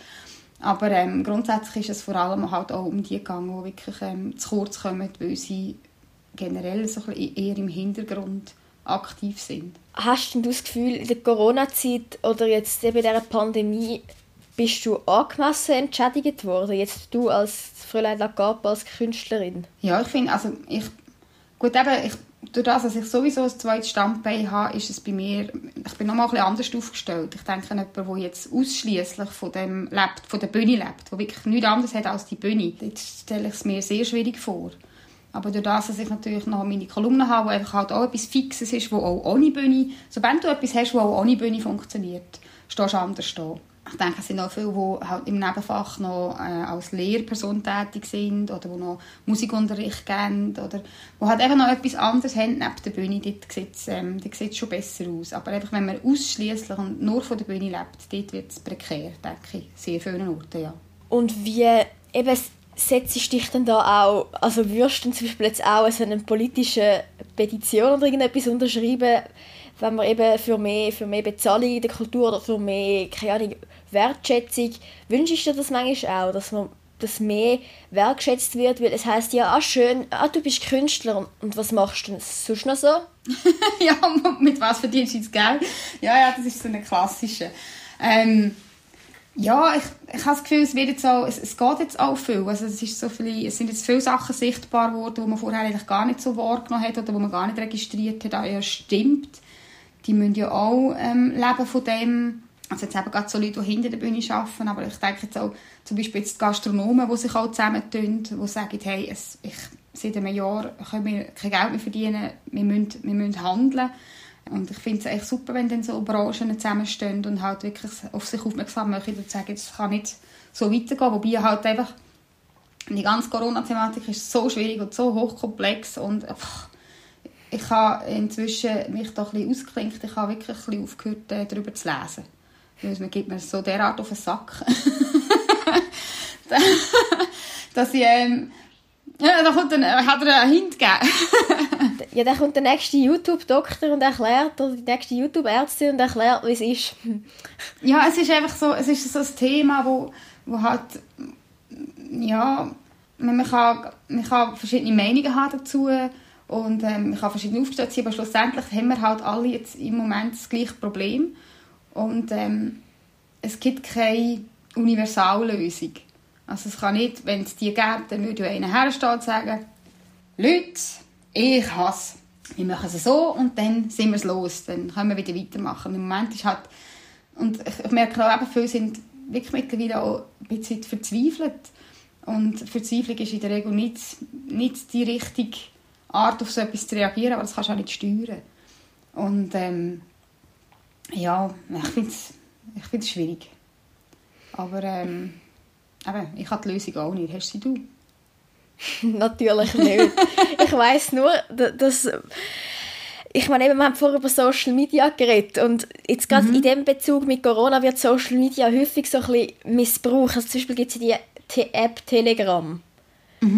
Aber ähm, grundsätzlich ist es vor allem halt auch um die gegangen, die wirklich ähm, zu kurz kommen, weil sie generell so ein eher im Hintergrund aktiv sind. Hast du das Gefühl, in der Corona-Zeit oder jetzt eben in dieser Pandemie bist du angemessen entschädigt worden, jetzt du als Fräulein Lagab, als Künstlerin? Ja, ich finde, also ich, gut eben, ich, durch das, dass ich sowieso ein zweites Standbein habe, ist es bei mir, ich bin nochmal ein bisschen anders aufgestellt. Ich denke an jemanden, der jetzt ausschließlich von dem lebt, von der Bühne lebt, der wirklich nichts anderes hat als die Bühne. Jetzt stelle ich es mir sehr schwierig vor. Aber durch das, dass ich natürlich noch meine Kolumnen habe, wo einfach halt auch etwas Fixes ist, wo auch ohne Bühne, sobald du etwas hast, wo auch ohne Bühne funktioniert, stehst du anders da. Ich denke, es sind auch viele, die halt im Nebenfach noch äh, als Lehrperson tätig sind oder die noch Musikunterricht geben oder die halt einfach noch etwas anderes haben neben der Bühne. Dort sieht es ähm, schon besser aus. Aber einfach, wenn man ausschließlich und nur von der Bühne lebt, dort wird es prekär, denke ich, sehr vielen Orten, ja. Und wie eben setzt dich dann da auch, also würdest du zum Beispiel jetzt auch so eine politische Petition oder irgendetwas unterschreiben, wenn man eben für mehr, für mehr Bezahlung in der Kultur oder für mehr, keine Ahnung, Wertschätzung, wünschst du dir das manchmal auch, dass man dass mehr wertschätzt wird, weil es heißt ja, ah schön, ah, du bist Künstler und was machst du denn sonst noch so? ja, mit was verdienst du jetzt Geld? Ja, ja, das ist so eine klassische. Ähm, ja, ich, ich habe das Gefühl, es, wird jetzt auch, es, es geht jetzt auch viel. Also es, ist so viele, es sind jetzt viele Sachen sichtbar geworden, die man vorher eigentlich gar nicht so wahrgenommen hat oder die man gar nicht registriert hat. Ah, ja, stimmt. Die müssen ja auch ähm, leben von dem. Also jetzt eben gerade so Leute, die hinter der Bühne arbeiten, aber ich denke jetzt auch zum Beispiel jetzt Gastronomen, die sich auch zusammentun, die sagen, hey, es, ich, seit einem Jahr können wir kein Geld mehr verdienen, wir müssen, wir müssen handeln. Und ich finde es echt super, wenn dann so Branchen zusammenstehen und halt wirklich auf sich aufmerksam machen und sagen, es kann nicht so weitergehen. Wobei halt einfach die ganze Corona-Thematik ist so schwierig und so hochkomplex und pff, ich habe inzwischen mich da ein bisschen ausgeklinkt. Ich habe wirklich ein bisschen aufgehört, äh, darüber zu lesen. Weil man gibt mir so derart auf den Sack. dass ich, ähm, ja, da kommt dann, hat er einen Hint gegeben. ja, dann kommt der nächste YouTube-Doktor und erklärt, oder die nächste YouTube-Ärztin und erklärt, wie es ist. ja, es ist einfach so, es ist so ein Thema, wo, wo halt, ja, man kann, man kann verschiedene Meinungen haben dazu und ähm, man kann verschiedene aufgestellt sein, aber schlussendlich haben wir halt alle jetzt im Moment das gleiche Problem und ähm, es gibt keine Universallösung. Also es kann nicht, wenn es die gäbe, dann würde ja einer herstehen und sagen, Leute, ich hasse. Wir machen es so und dann sind wir es los. Dann können wir wieder weitermachen. Im Moment ist halt, und ich merke auch, eben, viele sind wirklich mittlerweile auch ein bisschen verzweifelt. Und Verzweiflung ist in der Regel nicht, nicht die richtige Art, auf so etwas zu reagieren, aber das kannst du auch nicht steuern. Und ähm, ja, ich finde es ich schwierig. Aber ähm, eben, ich habe die Lösung auch nicht. Hast sie du? Natürlich nicht. ich weiß nur, dass ich meine, eben, wir haben vorher über Social Media geredet und jetzt gerade mhm. in dem Bezug mit Corona wird Social Media häufig so ein bisschen missbraucht. Also zum Beispiel gibt es die App Telegram.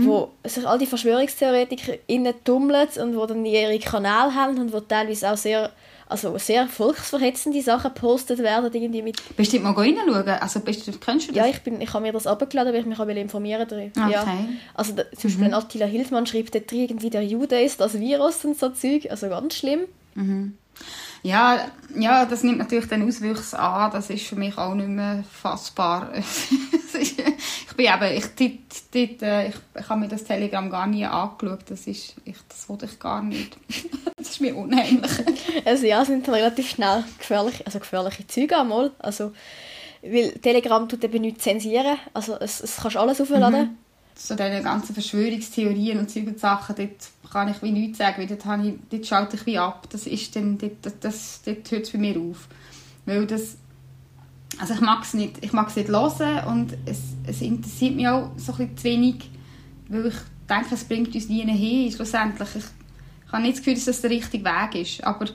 wo sich all die Verschwörungstheoretiker innen tummeln und wo dann ihre Kanäle haben und wo teilweise auch sehr, also sehr volksverhetzende Sachen gepostet werden. Irgendwie mit Bist du mal reinschauen? Also bist du, kennst du das? ja, ich, bin, ich habe mir das abgeladen, weil ich mich informieren darüber. Ja. Okay. Also da, zum Beispiel mhm. Attila Hildmann schreibt dort irgendwie, der Jude ist das Virus und so Zeug. Also ganz schlimm. Ja, ja, das nimmt natürlich den Auswüchs an. Das ist für mich auch nicht mehr fassbar. Ist- ich bin eben, ich, dort, dort, äh, ich, ich habe mir das Telegram gar nie angeschaut. Das ist, ich, das wollte ich gar nicht. das ist mir unheimlich. Also ja, es sind relativ schnell gefährliche, also gefährliche Züge einmal. Also, weil Telegram tut eben nichts zensieren. Also es, es kannst alles aufladen. So diese ganzen Verschwörungstheorien und solche Sachen, dort kann ich wie nichts sagen, weil dort, ich, dort schalte ich wie ab. Das ist dann, dort, das, dort hört es bei mir auf. Weil das, also ich mag es nicht, ich mag es nicht hören und es, es interessiert mich auch so ein bisschen zu wenig, weil ich denke, es bringt uns nie hin, schlussendlich. Ich, ich habe nicht das Gefühl, dass das der richtige Weg ist, aber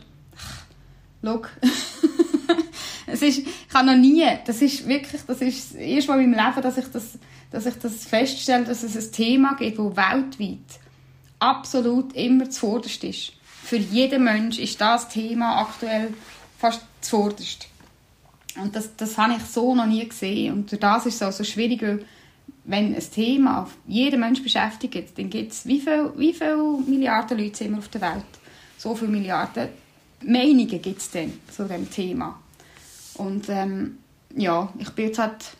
schau, es ist, ich habe noch nie, das ist wirklich, das ist das erste Mal in meinem Leben, dass ich das, dass ich das feststelle, dass es ein Thema gibt, das weltweit absolut immer zuvorderst ist. Für jeden Mensch ist das Thema aktuell fast zuvorderst. Und das, das habe ich so noch nie gesehen. Und das ist es auch so schwierig, weil wenn ein Thema jeden Mensch beschäftigt, dann gibt es, wie viele wie viel Milliarden Leute sind wir auf der Welt? So viele Milliarden Meinungen gibt es dann zu dem Thema. Und ähm, ja, ich bin jetzt halt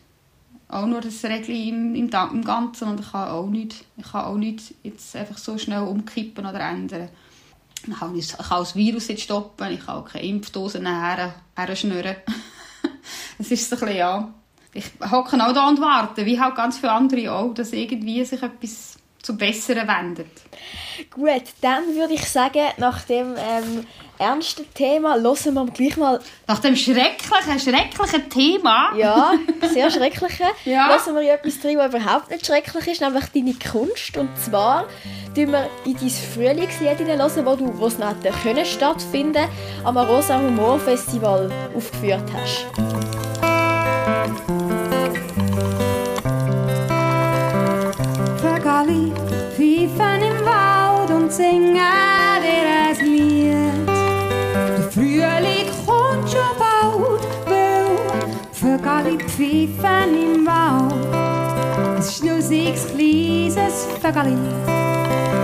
auch nur das Regel im, im, im Ganzen und ich kann auch nicht, ich kann auch nicht jetzt einfach so schnell umkippen oder ändern. Ich kann, ich kann das Virus nicht stoppen, ich kann auch keine Impfdosen her, herschnüren. Es ist so ein bisschen, ja... Ich hocke auch da und warte, wie halt ganz viele andere auch, dass irgendwie sich etwas zum Besseren wendet. Gut, dann würde ich sagen, nach dem ähm, ernsten Thema hören wir gleich mal, Nach dem schrecklichen, schrecklichen Thema... ja, sehr schreckliche, Ja. hören wir etwas drin, was überhaupt nicht schrecklich ist, nämlich deine Kunst. Und zwar tun wir in dein Frühlingslied hineinhören, wo du, wo es noch hätte können stattfinden am Rosa Humor Festival aufgeführt hast. Vögel pfeifen im Wald und singen dir ein Lied. Der Frühling kommt schon bald, weil Vögel pfeifen im Wald. Es ist nur sechs kleines Vögel,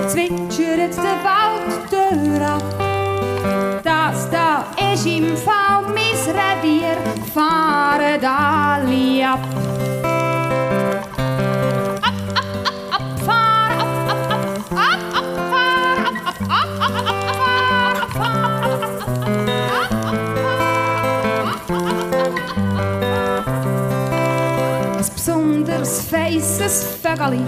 zwitschert der Wald ab. Das da ist im Fall mein Revier, fahren alle ab. Ein besonders feisses Vögeli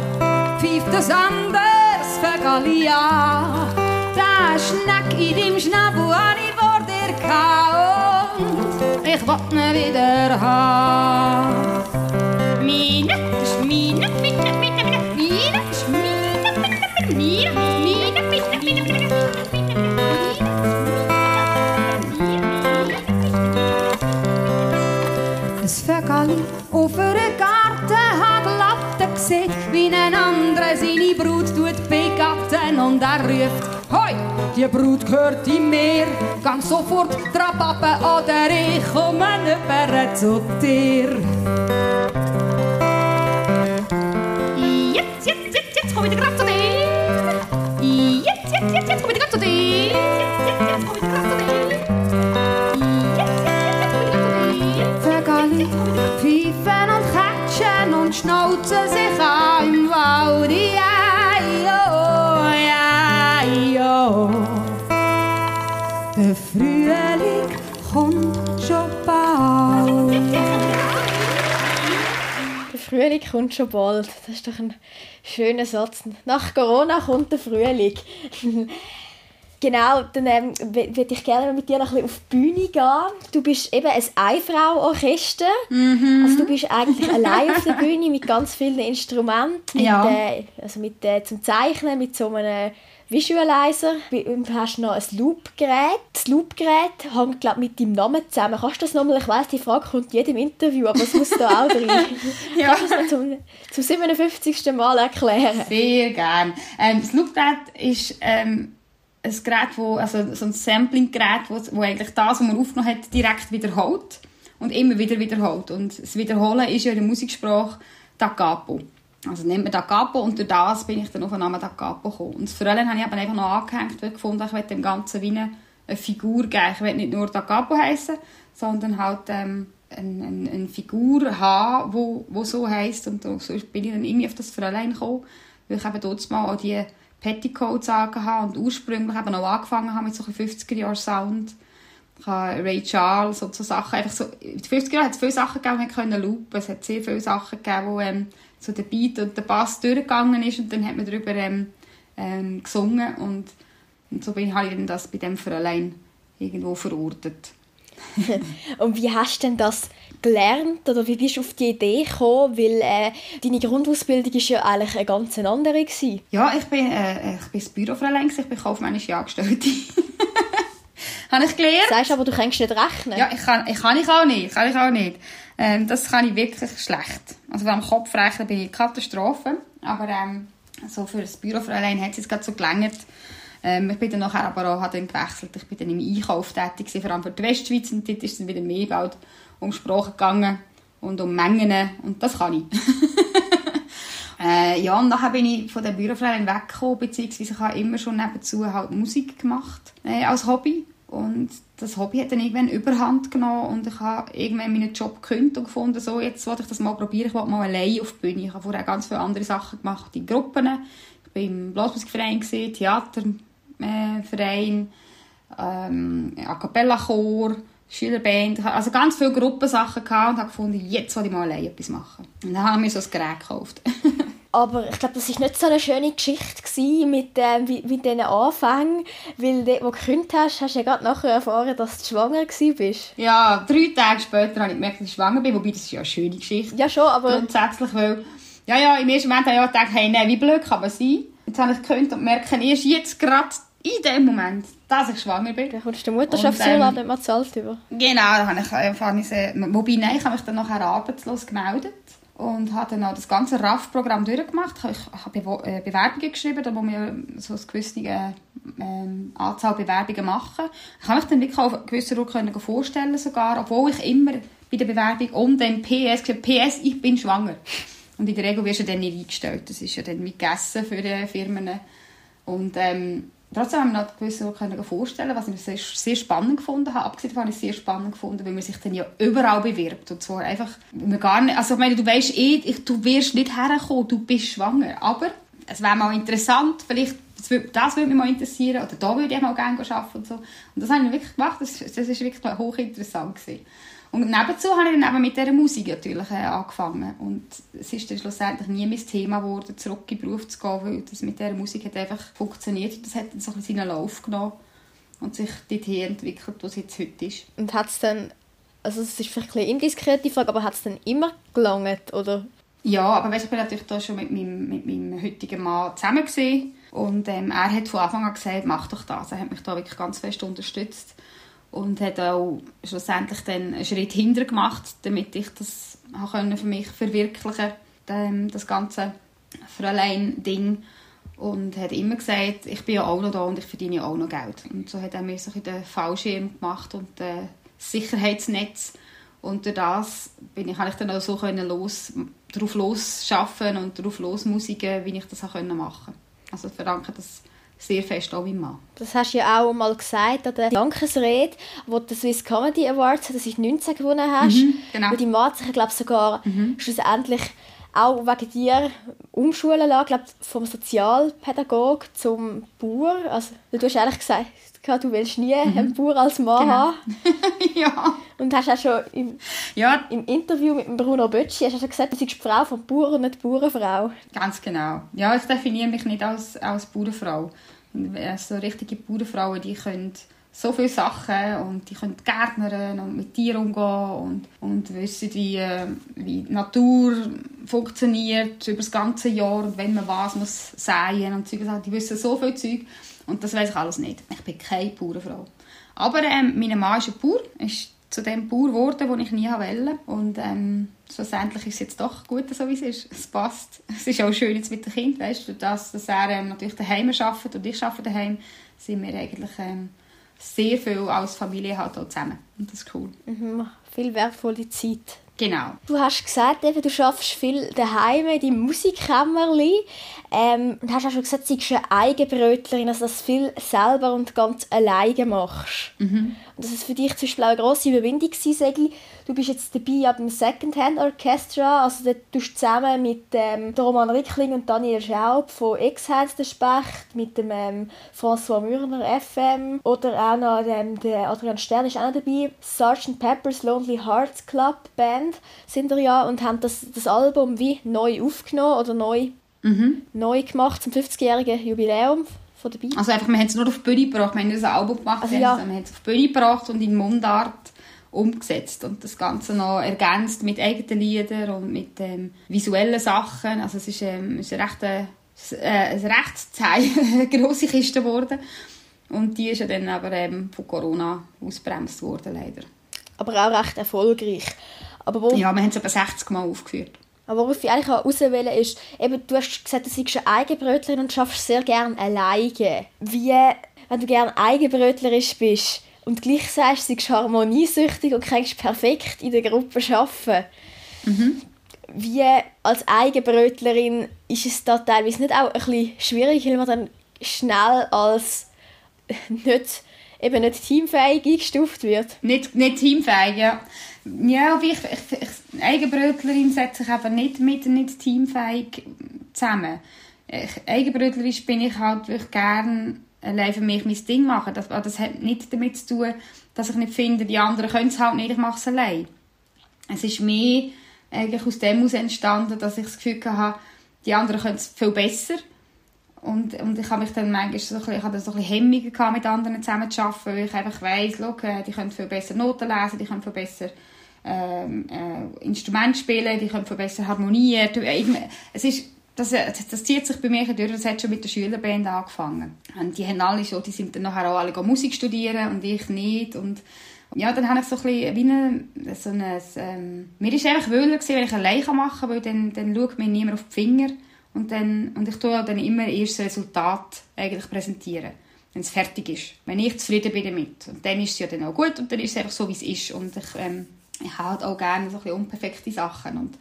pfeift ein anderes Vögeli an. Der Schneck in deinem Schnabel habe ich vor dir gehabt und ich will ihn wieder haben. Meine, das ist meine, meine, meine, over de kaarten had laat ik zit. Wie een andere zin die broed doet pekapt en onderrift. Hoi, je broed hoort die meer. Kan sofort trapappen uit de regel, maar per het sorteer. Jet, jet, jet, jet, kom de graf. Frühling kommt schon bald. Das ist doch ein schöner Satz. Nach Corona kommt der Frühling. genau, dann ähm, würde ich gerne mit dir noch ein bisschen auf die Bühne gehen. Du bist eben ein Einfrau-Orchester. Mhm. Also du bist eigentlich allein auf der Bühne mit ganz vielen Instrumenten. Mit, Ja. äh, also mit, äh, zum Zeichnen, mit so einem Visualizer und hast noch ein Loop-Gerät. Das Loop-Gerät hängt glaub, mit deinem Namen zusammen. Kannst du das nochmal, ich weiss, die Frage kommt in jedem Interview, aber es muss da auch drin. Ja. Kannst du das zum, zum 57. Mal erklären? Sehr gern. Ähm, das Loopgerät ist ähm, ein Gerät, wo, also so ein Sampling-Gerät, wo, wo eigentlich das, was man aufgenommen hat, direkt wiederholt und immer wieder wiederholt. Und das Wiederholen ist ja in der Musiksprache Da Capo. Also nennt man Da Capo und durch das bin ich dann auf den Namen Da Capo gekommen. Und das Fräulein habe ich einfach noch angehängt, weil ich gefunden habe, ich will dem Ganzen wie eine, eine Figur geben. Ich will nicht nur Da Capo heissen, sondern halt ähm, eine, eine, eine Figur haben, wo so heisst. Und so bin ich dann irgendwie auf das Fräulein gekommen, weil ich eben dort mal auch die Petticoats angehabt und ursprünglich eben auch angefangen habe mit so einem 50er-Jahr-Sound. Ich habe Ray Charles und so Sachen. Einfach so, in den 50er Jahren hat es viele Sachen gegeben, die man können loopen. Es hat sehr viele Sachen gegeben, wo ähm, so der Beat und der Bass durchgegangen ist und dann hat man darüber ähm, ähm, gesungen und, und so bin ich halt das bei dem Fräulein irgendwo verortet. Und wie hast du denn das gelernt oder wie bist du auf die Idee gekommen? Weil äh, deine Grundausbildung war ja eigentlich eine ganz andere. Gewesen. Ja, ich bin, äh, ich bin das Bürofräulein, ich bin kaufmännische Angestellte. habe ich gelernt. Sagst aber, du kannst nicht rechnen. Ja, ich kann, ich kann ich auch nicht, kann ich auch nicht. Ähm, das kann ich wirklich schlecht. Also beim Kopfrechnen bin ich Katastrophe, aber ähm, so für das Bürofräulein hat es jetzt gerade so gelangt. Ähm, ich bin dann nachher aber auch, dann gewechselt. Ich bin dann im Einkauf tätig, vor allem für die Westschweiz und dort ist es dann wieder mehr bald um Sprachen gegangen und um Mengen und das kann ich. äh, ja, und nachher bin ich von der Bürofräulein weggekommen, beziehungsweise ich habe immer schon nebenzu halt Musik gemacht äh, als Hobby. Und das Hobby hat dann irgendwann überhand genommen und ich habe irgendwann meinen Job gekündigt und gefunden, so, jetzt wollte ich das mal probieren, ich wollte mal allein auf die Bühne. Ich habe vorher ganz viele andere Sachen gemacht, in Gruppen. Ich war im Blasmusikverein, Theaterverein, ähm, A Cappella Chor, Schülerband. Also ganz viele Gruppensachen gehabt und habe gefunden, jetzt will ich mal allein etwas machen. Und dann habe ich mir so ein Gerät gekauft. Aber ich glaube, das war nicht so eine schöne Geschichte gewesen mit, ähm, mit, mit diesen Anfängen, weil dort, wo du gekündigt hast, hast du ja gerade nachher erfahren, dass du schwanger bist. ja, drei Tage später habe ich gemerkt, dass ich schwanger bin, wobei das ist ja eine schöne Geschichte. Ja schon, aber Grundsätzlich, weil, ja, ja, im ersten Moment habe ich auch gedacht, hey, nein, wie blöd kann man sein? Jetzt habe ich gekündigt und merke erst jetzt gerade in dem Moment, dass ich schwanger bin. dann kommst du den Mutterschaftsurlaub ähm, nicht mehr gezahlt über. Genau, da habe ich, äh, sehr, wobei, nein, ich habe mich dann nachher arbeitslos gemeldet und habe dann auch das ganze RAF-Programm durchgemacht. Ich habe äh, Bewerbungen geschrieben, da muss man so eine gewisse äh, ähm, Anzahl Bewerbungen machen. Ich habe mich dann wirklich auf gewisser Ruhe können vorstellen sogar, obwohl ich immer bei der Bewerbung um den PS gesagt PS, ich bin schwanger. Und in der Regel wirst du dann nicht eingestellt. Das ist ja dann wie gegessen für die Firmen. Und ähm, trotzdem haben wir noch gewisse Ruhe können vorstellen, was ich sehr, sehr spannend gefunden habe. Abgesehen davon habe ich es sehr spannend gefunden, weil man sich dann ja überall bewirbt. Und zwar einfach, gar nicht, also ich meine, du weißt eh, ich- du wirst nicht herkommen, du bist schwanger. Aber es wäre mal interessant, vielleicht, das würde, mich mal interessieren, oder da würde ich mal gerne arbeiten und so. Und das habe ich wirklich gemacht, das, das ist wirklich hochinteressant gewesen. Und nebenzu habe ich dann eben mit dieser Musik natürlich äh, angefangen. Und es ist dann schlussendlich nie mein Thema geworden, zurück in den Beruf zu gehen, weil das mit dieser Musik hat einfach funktioniert. Das hat dann so ein bisschen seinen Lauf genommen und sich dorthin entwickelt, wo es jetzt heute ist. Und hat es dann, also es ist vielleicht ein bisschen indiskret die Frage, aber hat es dann immer gelangt, oder? Ja, aber weißt, ich bin natürlich da schon mit meinem, mit meinem heutigen Mann zusammen gewesen. und ähm, er hat von Anfang an gesagt, mach doch das. Er hat mich da wirklich ganz fest unterstützt und hat auch schlussendlich dann einen Schritt hinter gemacht, damit ich das für mich verwirklichen ähm, das ganze Fräulein-Ding und hat immer gesagt, ich bin ja auch noch da und ich verdiene auch noch Geld. Und so hat er mir so den Fallschirm gemacht und das Sicherheitsnetz und durch das bin ich, ich dann auch so können los, drauf los schaffen und drauf los musiken, wie ich das auch machen. Also ich verdanke das sehr fest auch meinem Mann. Das hast du ja auch mal gesagt an der Dankesrede, wo du den Swiss Comedy Awards 2019 gewonnen hast. genau. Wo die Mann sich, glaube sogar schlussendlich auch wegen dir umschulen lassen, glaube vom Sozialpädagog zum Bauer. Also du hast eigentlich gesagt, du willst nie einen Bauer als Mann Genau. haben. ja. Und hast auch schon im, ja, im Interview mit dem Bruno Bötschi hast du gesagt, du bist Frau vom Bauer und nicht Bauernfrau. ganz genau. Ja, ich definiere mich nicht als, als Bauernfrau. Also richtige Bauernfrauen, die können so viele Sachen und die können gärtnern und mit Tieren umgehen und, und wissen, wie, äh, wie die Natur funktioniert über das ganze Jahr und wenn man was muss säen und Zeug. Die wissen so viel Zeug und das weiß ich alles nicht. Ich bin keine Bauernfrau. Aber ähm, mein Mann ist ein Bauer, ist zu dem Bauer geworden, den ich nie wollte. Und ähm, schlussendlich ist es jetzt doch gut, so wie es ist. Es passt. Es ist auch schön jetzt mit dem Kind, weißt du, dass, dass er ähm, natürlich daheim arbeitet und ich arbeite daheim, sind wir eigentlich ähm, sehr viel als Familie halt auch zusammen. Und das ist cool. Mhm. Viel wertvolle Zeit. Genau. Du hast gesagt, eben, du schaffst viel daheim in deinem Musikkämmerli. Ähm, und hast auch schon gesagt, du bist eine Eigenbrötlerin, also dass du viel selber und ganz alleine machst. Mhm. Und das ist für dich zum Beispiel auch eine grosse Überwindung ich. Du bist jetzt dabei ab dem Secondhand Orchestra, also dort tust du zusammen mit ähm, Roman Rickling und Daniel Schaub von Ex-Hands der Specht, mit dem ähm, François Mürner FM oder auch noch ähm, der Adrian Stern ist auch noch dabei. Sgt. Pepper's Lonely Hearts Club Band sind da ja und haben das, das Album wie neu aufgenommen oder neu, Mhm. neu gemacht zum 50-jährigen Jubiläum von der Beat. Also einfach, wir haben es nur auf die Bühne gebracht, wir haben ein Album gemacht, Also wir ja. haben es auf die Bühne gebracht und in Mundart umgesetzt und das Ganze noch ergänzt mit eigenen Liedern und mit ähm, visuellen Sachen. Also es ist, ähm, es ist eine recht, äh, eine recht zähe, grosse Kiste geworden und die ist ja dann aber ähm, von Corona ausbremst worden leider. Aber auch recht erfolgreich. Aber wo, Ja, wir haben es etwa 60 Mal aufgeführt. Aber worauf ich eigentlich auswählen ist, eben, du hast gesagt, du seist eine Eigenbrötlerin und schaffst sehr gerne alleine. Wie, wenn du gerne Eigenbrötlerisch bist und gleich sagst, du bist harmoniesüchtig und kannst perfekt in der Gruppe arbeiten. Wie als Eigenbrötlerin ist es da teilweise nicht auch ein bisschen schwierig, weil man dann schnell als nicht, eben nicht teamfähig eingestuft wird? Nicht, nicht teamfähig, ja. Ja, aber ich, ich, ich, Eigenbrötlerin setzt sich eben nicht mit nicht teamfähig zusammen. Ich, Eigenbrötlerisch bin ich halt wirklich gern allein für mich mein Ding machen. Das, das hat nicht damit zu tun, dass ich nicht finde, die anderen können es halt nicht, ich mache es allein. Es ist mehr eigentlich aus dem heraus entstanden, dass ich das Gefühl hatte, die anderen können es viel besser. Und, und ich habe mich dann manchmal so ein bisschen, Hemmungen mit anderen zusammen zu arbeiten, weil ich einfach weiss, schau, die können viel besser Noten lesen, die können viel besser ähm, äh, Instrument spielen, die können viel besser harmonieren. Äh, Es ist, das, äh, das zieht sich bei mir durch, das hat schon mit der Schülerband angefangen. Und die haben alle schon, die sind dann nachher auch alle Musik studieren und ich nicht. Und ja, dann habe ich so ein bisschen wie eine, so ein, ähm, mir ist einfach wohler gewesen, wenn ich alleine machen kann, weil dann, dann schaut mir niemand auf die Finger. Und, dann, und ich tue dann immer erst das Resultat eigentlich präsentieren, wenn es fertig ist. Wenn ich zufrieden bin damit. Und dann ist es ja dann auch gut und dann ist es einfach so, wie es ist. Und ich, ähm, ich habe halt auch gerne so ein bisschen unperfekte Sachen. Und,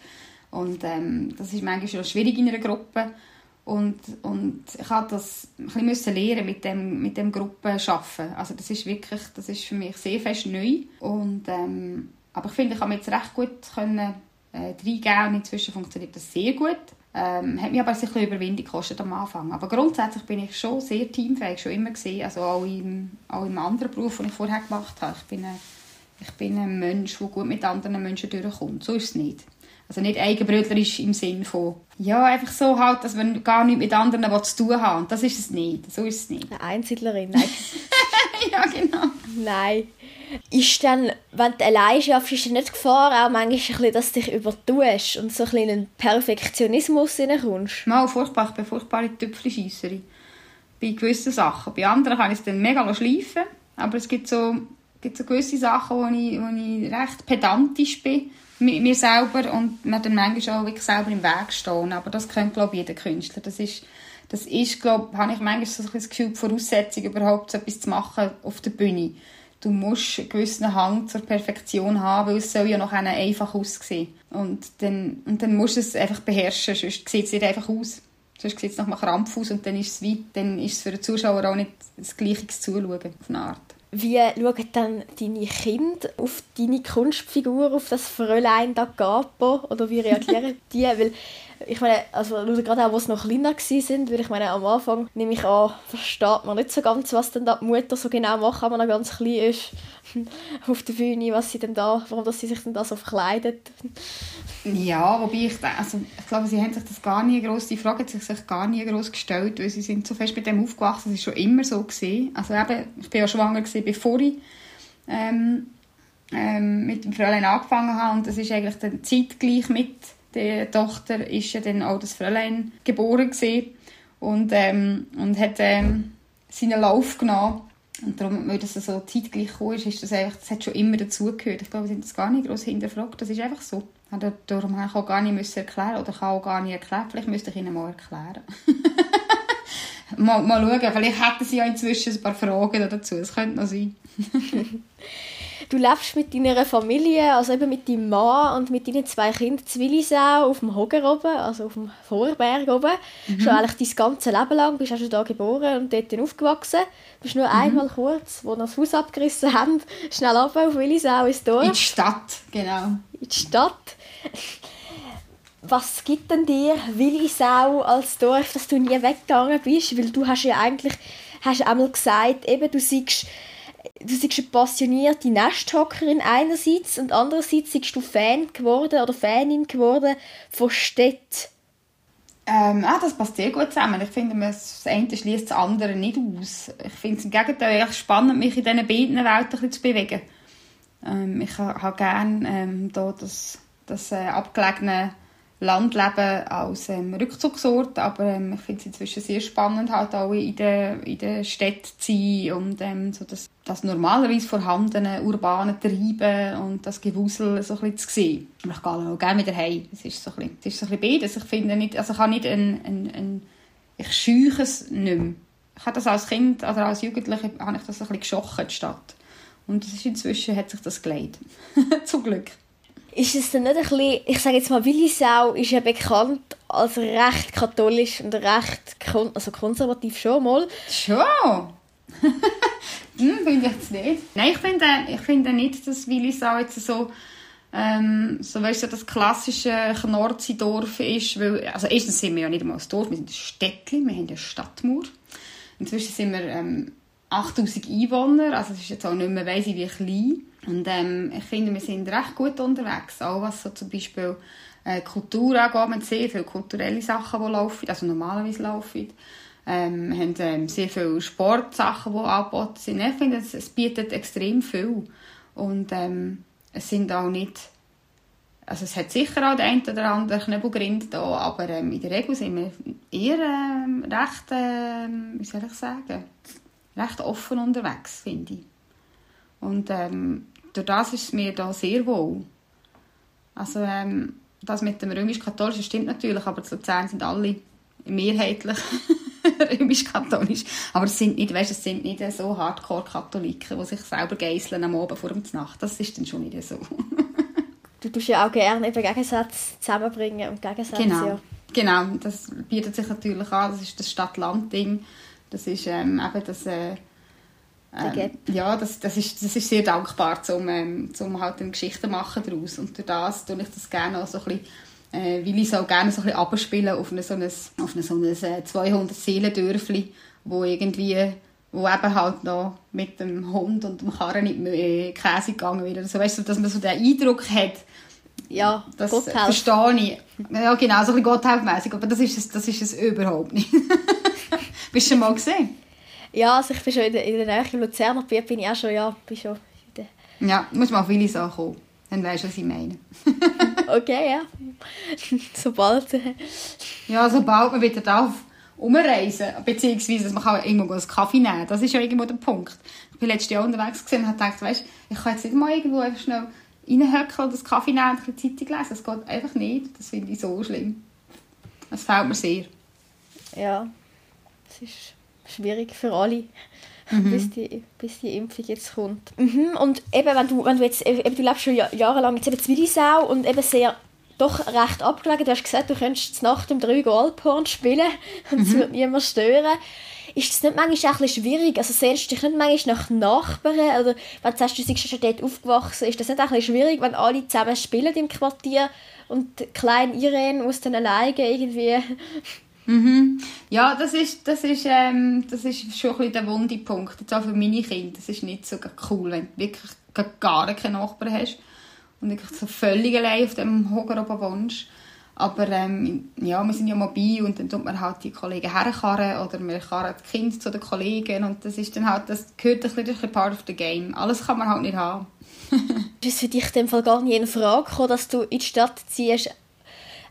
und ähm, das ist manchmal schon schwierig in einer Gruppe. Und, und ich habe das ein bisschen lernen mit dem, mit dem Gruppen arbeiten. Also das ist wirklich, das ist für mich sehr fest neu. Und, ähm, aber ich finde, ich habe mich jetzt recht gut können, äh, und inzwischen funktioniert das sehr gut. Ähm, hat mir aber ein bisschen Überwindung gekostet am Anfang. Aber grundsätzlich bin ich schon sehr teamfähig, schon immer gesehen. Also auch im, auch im anderen Beruf, den ich vorher gemacht habe. Ich bin, ein, ich bin ein Mensch, der gut mit anderen Menschen durchkommt. So ist es nicht. Also nicht eigenbrötlerisch im Sinn von, ja, einfach so halt, dass man gar nichts mit anderen was zu tun hat. Und das ist es nicht. So ist es nicht. Eine Einsiedlerin, nein. ja, genau. Nein. Ist dann, wenn du allein schaffst, ist dann nicht Gefahr auch manchmal, ein bisschen, dass du dich übertust und so ein bisschen in einen Perfektionismus hineinkommst? Mal furchtbar, ich bin furchtbare Tüpfelscheisserin. Bei gewissen Sachen. Bei anderen kann ich es dann mega schleifen. Aber es gibt so, gibt so gewisse Sachen, wo ich, wo ich recht pedantisch bin mit mir selber und mir dann manchmal auch wirklich selber im Weg stehen. Aber das kennt, glaube ich, jeder Künstler. Das ist, das ist, glaube habe ich manchmal so ein das Gefühl, die Voraussetzung, überhaupt so etwas zu machen auf der Bühne. Du musst einen gewissen Hang zur Perfektion haben, weil es soll ja noch einfach aussehen. Und dann, und dann musst du es einfach beherrschen, sonst sieht es nicht einfach aus. Sonst sieht es nach einem Krampf aus und dann ist es wie, dann ist es für den Zuschauer auch nicht das Gleiche Zuschauen, auf eine Art. Wie schauen dann deine Kinder auf deine Kunstfigur, auf das Fräulein da Capo? Oder wie reagieren die? Weil ich meine, also gerade auch, wo sie noch kleiner waren, weil ich meine, am Anfang nehme ich an, versteht man nicht so ganz, was denn da die Mutter so genau macht, wenn man noch ganz klein ist, auf der Bühne, was sie denn da, warum dass sie sich denn da so verkleidet. Ja, wobei ich, also, ich glaube, sie haben sich das gar nie groß, die Frage hat sich, sich gar nie groß gestellt, weil sie sind so fest mit dem aufgewachsen, das ist schon immer so gesehen. Also eben, ich bin ja schwanger gewesen, bevor ich ähm, ähm, mit dem Fräulein angefangen habe und das ist eigentlich dann zeitgleich mit der Tochter ist ja dann auch das Fräulein geboren gewesen und, ähm, und hat ähm, seinen Lauf genommen und darum, weil das so zeitgleich gekommen ist, ist das einfach, das hat schon immer dazugehört. Ich glaube, wir sind das gar nicht groß hinterfragt, das ist einfach so. Also, darum habe ich auch gar nicht erklären oder kann auch gar nicht erklären. Vielleicht müsste ich Ihnen mal erklären. mal, mal schauen, vielleicht hätten Sie ja inzwischen ein paar Fragen dazu, das könnte noch sein. Du lebst mit deiner Familie, also eben mit deinem Mann und mit deinen zwei Kindern in Willisau auf dem Hoger oben, also auf dem Vorberg oben. Mhm. Schon eigentlich dein ganze Leben lang. Bist auch schon da geboren und dort aufgewachsen. Du bist nur mhm. einmal kurz, wo wir das Haus abgerissen haben, schnell runter auf Willisau ins Dorf. In die Stadt, genau. In die Stadt. Was gibt denn dir Willisau als Dorf, dass du nie weggegangen bist? Weil du hast ja eigentlich hast einmal gesagt, eben, du siehst du bist passionierte Nesthockerin einerseits und andererseits bist du Fan geworden oder Fanin geworden von Städten. Ähm, ah, das passt sehr gut zusammen. Ich finde, das eine schließt das andere nicht aus. Ich finde es im Gegenteil echt spannend, mich in diesen beiden Welten zu bewegen. Ähm, ich habe gerne ähm, das, das äh, abgelegene Landleben als ähm, Rückzugsort, aber ähm, ich finde es inzwischen sehr spannend, halt auch in der, in der Stadt zu sein und ähm, so das, das normalerweise vorhandene urbane Treiben und das Gewusel so ein bisschen zu sehen. Aber ich gehe auch gerne wieder heim. Es ist so ein bisschen, es ist so ein bisschen beides. Ich finde nicht, also ich habe nicht ein, ein, ein ich scheuche es nicht mehr. Ich habe das als Kind oder als Jugendliche habe ich das ein bisschen geschochen, die Stadt. Und das ist inzwischen hat sich das geleitet. Zum Glück ist es dann nicht ein bisschen, ich sage jetzt mal, Willisau ist ja bekannt als recht katholisch und recht kon also konservativ schon mal. Schon? hm, finde ich jetzt nicht. Nein, ich finde, ich finde nicht, dass Willisau jetzt so ähm, so weißt du, das klassische Knorzi-Dorf ist, weil, also erstens sind wir ja nicht einmal ein Dorf, wir sind ein Städtchen, wir haben eine Stadtmauer. Inzwischen sind wir ähm, 8000 Einwohner, also es ist jetzt auch nicht mehr weiss ich wie klein. Und ähm, ich finde, wir sind recht gut unterwegs. Auch was so zum Beispiel äh, Kultur angeht, mit sehr viele kulturelle Sachen, die laufen, also normalerweise laufen. Ähm, haben ähm, sehr viele Sportsachen, die angeboten sind. Ich finde, es, es bietet extrem viel. Und ähm, es sind auch nicht... Also es hat sicher auch den einen oder anderen Knebelgrind da, aber ähm, in der Regel sind wir eher ähm, recht, ähm, wie soll ich sagen, recht offen unterwegs, finde ich. Und ähm, durch das ist es mir da sehr wohl. Also ähm, das mit dem römisch-katholischen stimmt natürlich, aber die Luzern sind alle mehrheitlich römisch-katholisch. Aber es sind nicht, weißt, es sind nicht so Hardcore-Katholiken, die sich selber geißeln am Abend vor der Nacht. Das ist dann schon nicht so. du tust ja auch gerne eben Gegensätze zusammenbringen und Gegensätze, genau. ja. Genau, das bietet sich natürlich an. Das ist das Stadt-Land-Ding. Das ist ähm, eben das... Äh, ähm, ja, das, das, ist, das ist sehr dankbar, um, ähm, um halt eine Geschichte machen daraus. Und durch das tue ich das gerne auch so ein bisschen, äh, will ich es auch gerne so ein bisschen abspielen auf ein, so ein, auf ein, so ein 200 Seelendörfli, wo irgendwie wo eben halt noch mit dem Hund und dem Karren in die Käse gegangen wird. Also, weißt du, dass man so den Eindruck hat, ja, das verstehe ich. Ja, genau, so ein bisschen Gotthelfmässig, aber das ist es, das ist es überhaupt nicht. Bist du schon mal gesehen? Ja, also ich bin schon in der, in der Nähe Luzerner Gebiet, bin ich auch schon, ja, bin schon Ja, muss man auf viele Sachen kommen. Dann weißt du, was ich meine. okay, ja. sobald... ja, sobald man wieder darf umreisen, beziehungsweise man kann irgendwo einen Kaffee nehmen, das ist ja irgendwo der Punkt. Ich bin letztes Jahr unterwegs und habe gedacht, weißt, ich kann jetzt nicht mal irgendwo einfach schnell reinhöckeln und einen Kaffee nehmen und eine Zeitung lesen. Das geht einfach nicht. Das finde ich so schlimm. Das fällt mir sehr. Ja, es ist schwierig für alle, mhm. bis, die, bis die Impfung jetzt kommt. Mhm. Und eben, wenn du, wenn du jetzt, eben, du lebst schon jahrelang jetzt eben Willisau und eben sehr doch recht abgelegen. Du hast gesagt, du könntest Nacht um drei Alphorn spielen und es mhm. wird niemand stören. ist das nicht manchmal auch ein bisschen schwierig? Also sehnst du dich nicht manchmal nach Nachbarn? Oder wenn du sagst, du bist schon dort aufgewachsen, ist das nicht auch ein bisschen schwierig, wenn alle zusammen spielen im Quartier und die kleine Irene muss dann alleine irgendwie... Mhm. Ja, das ist, das, ist, ähm, das ist schon ein bisschen der wunde Punkt. Jetzt auch für meine Kinder. Das ist nicht so cool, wenn du wirklich gar keinen Nachbarn hast und wirklich so völlig allein auf dem Hocker oben wohnst. Aber ähm, ja, wir sind ja mobil und dann tut man halt die Kollegen herkarren oder wir karren die Kinder zu den Kollegen und das ist dann halt, das gehört ein bisschen part of the game. Alles kann man halt nicht haben. ist es für dich in dem Fall gar nicht in Frage gekommen, dass du in die Stadt ziehst,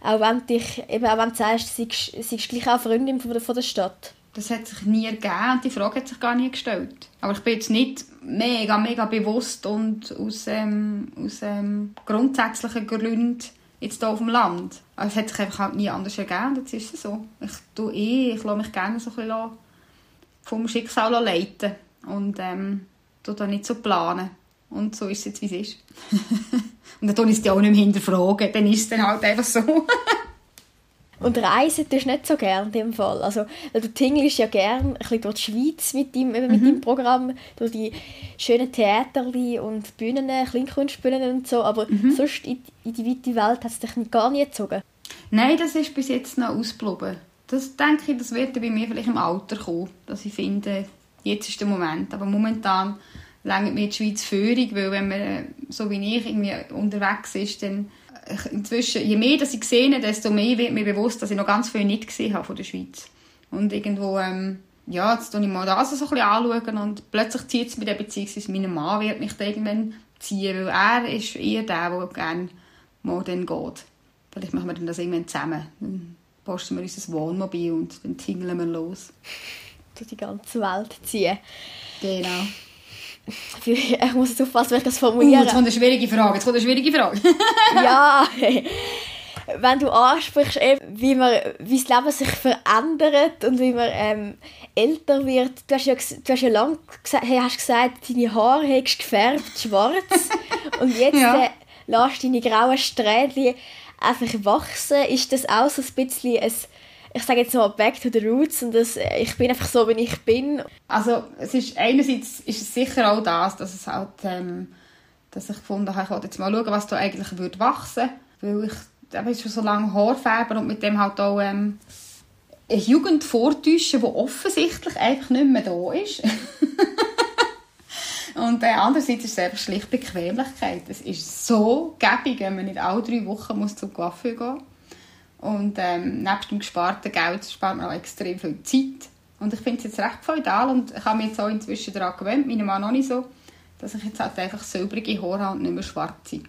auch wenn, dich, eben auch wenn du sagst, du seist gleich auch Freundin von der, von der Stadt? Das hat sich nie ergeben und die Frage hat sich gar nie gestellt. Aber ich bin jetzt nicht mega, mega bewusst und aus, ähm, aus ähm, grundsätzlichen Gründen jetzt hier auf dem Land. Also es hat sich einfach halt nie anders ergeben, jetzt ist es so. Ich tue eh, ich lasse mich gerne so ein vom Schicksal leiten und ähm, tue da nicht so planen. Und so ist es jetzt, wie es ist. und dann tue ich es auch nicht mehr hinterfragen, dann ist es dann halt einfach so. Und reisen tust du nicht so gerne in dem Fall. Also, du tingelst ja gerne ein bisschen durch die Schweiz mit deinem, mit mhm. deinem Programm, durch die schönen Theater und Bühnen, Kleinkunstbühnen und so, aber mhm. sonst in, in, die weite Welt hat es dich gar nicht gezogen? Nein, das ist bis jetzt noch ausgeblieben. Das denke ich, das wird bei mir vielleicht im Alter kommen, dass ich finde, jetzt ist der Moment. Aber momentan längert mir die Schweiz Führung, weil wenn man so wie ich irgendwie unterwegs ist, dann inzwischen, je mehr dass ich sehe, desto mehr wird mir bewusst, dass ich noch ganz viel nicht gesehen habe von der Schweiz. Und irgendwo, ähm, ja, jetzt schaue ich mal das so ein bisschen anschauen und plötzlich zieht es mich dann, beziehungsweise mein Mann wird mich dann irgendwann ziehen, weil er ist eher der, der gerne mal dann geht. Vielleicht machen wir dann das irgendwann zusammen. Dann posten wir unser Wohnmobil und dann tingeln wir los. Durch die ganze Welt ziehen. Genau. Ich muss jetzt aufpassen, wie ich das formuliere. Uh, jetzt kommt eine schwierige Frage. Jetzt kommt eine schwierige Frage. ja, wenn du ansprichst, wie, man, wie das Leben sich verändert und wie man ähm, älter wird. Du hast ja, du hast ja lange gesagt, hey, hast gesagt, deine Haare hättest gefärbt, schwarz. und jetzt ja. äh, lässt deine grauen Strähnen einfach wachsen. Ist das auch so ein bisschen ein ich sage jetzt mal back to the roots und das, äh, ich bin einfach so, wie ich bin. Also es ist einerseits ist es sicher auch das, dass es halt, ähm, dass ich gefunden habe, ich wollte jetzt mal schauen, was da eigentlich würde wachsen, weil ich eben schon so lange Haarfärber und mit dem halt auch ähm, eine Jugend vortäuschen, die offensichtlich einfach nicht mehr da ist. und äh, andererseits ist es einfach schlicht Bequemlichkeit. Es ist so gäbig, wenn man nicht alle drei Wochen muss zum Coiffeur gehen muss. Und ähm, nebst dem gesparten Geld spart man auch extrem viel Zeit. Und ich finde es jetzt recht feudal und ich habe mich jetzt auch inzwischen daran gewöhnt, meinem Mann noch nicht so, dass ich jetzt halt einfach silbrige Haare habe und nicht mehr schwarze.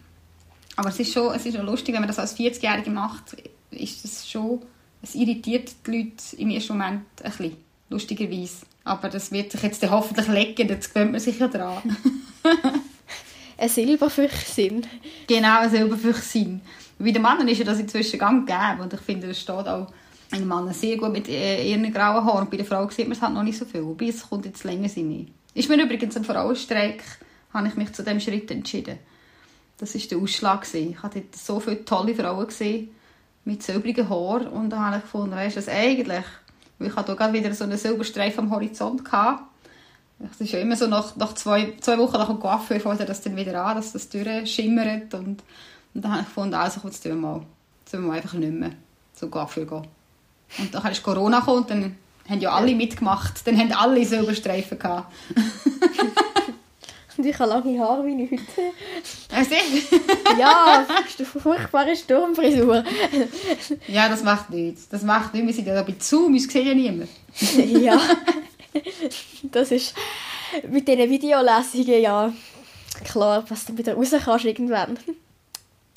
Aber es ist schon, es ist schon lustig, wenn man das als 40-Jährige macht, ist das schon, es irritiert die Leute im ersten Moment ein bisschen, lustigerweise. Aber das wird sich jetzt hoffentlich legen, jetzt gewöhnt man sich ja dran. ein Silberfüchsin. Genau, ein Silberfüchsin. Bei den Männern ist ja das inzwischen gang gegeben und ich finde, das steht auch ein Mann sehr gut mit äh, ihren grauen Haaren. Bei der Frau sieht man es halt noch nicht so viel. Wobei es kommt jetzt länger sein. Ist mir übrigens ein Frauenstreik, habe ich mich zu diesem Schritt entschieden. Das war der Ausschlag. Ich hatte so viele tolle Frauen gesehen mit silbrigen Haaren und dann habe ich gefunden, weißt du, das eigentlich, ich hatte gerade wieder so einen Silberstreif am Horizont. Es ist ja immer so, nach, nach zwei, zwei Wochen nach dem Coiffeur fängt das dann wieder an, dass das durchschimmert und und dann habe ich gefunden, also jetzt tun wir mal, tun wir mal einfach nicht mehr so Coiffeur gehen. Und dann ist Corona gekommen und dann haben ja alle mitgemacht. Dann haben alle Silberstreifen gehabt. und ich habe lange Haare wie heute. Also ja, das ist eine furchtbare Sturmfrisur. ja, das macht nichts. Das macht nichts. Wir sind ja bei Zoom, uns sieht ja niemand. ja, das ist mit diesen Videolesungen ja klar, was du wieder raus kannst irgendwann.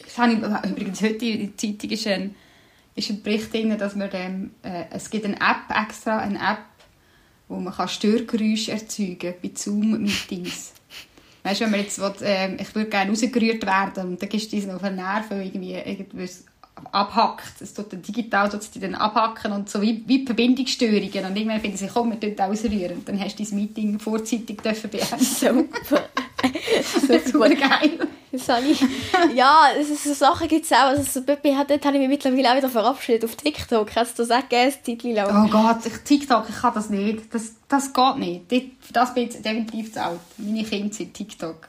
Das habe ich übrigens heute in der Zeitung ist ein, ist ein Bericht drin, dass man dem, äh, es gibt eine App extra, eine App, wo man kann Störgeräusche erzeugen bei Zoom-Meetings. Weißt du, wenn man jetzt will, äh, ich würde gerne rausgerührt werden und dann gehst du diesen auf den Nerven irgendwie irgendwas abhackt. Es tut dann digital tut die dann abhacken und so wie, wie Verbindungsstörungen. Und irgendwann finden sie, komm, wir dürfen ausrühren. Und dann hast du dein Meeting vorzeitig dürfen beenden. Super. Super geil. Das habe ich, ja, so Sachen gibt es auch. Also, so, dort habe ich mich mittlerweile auch wieder verabschiedet auf TikTok. Hast du das auch gegeben, ein Zeitchen? Oh Gott, ich, TikTok, ich kann das nicht. Das, das geht nicht. Für das bin ich definitiv zu alt. Meine Kinder sind TikTok.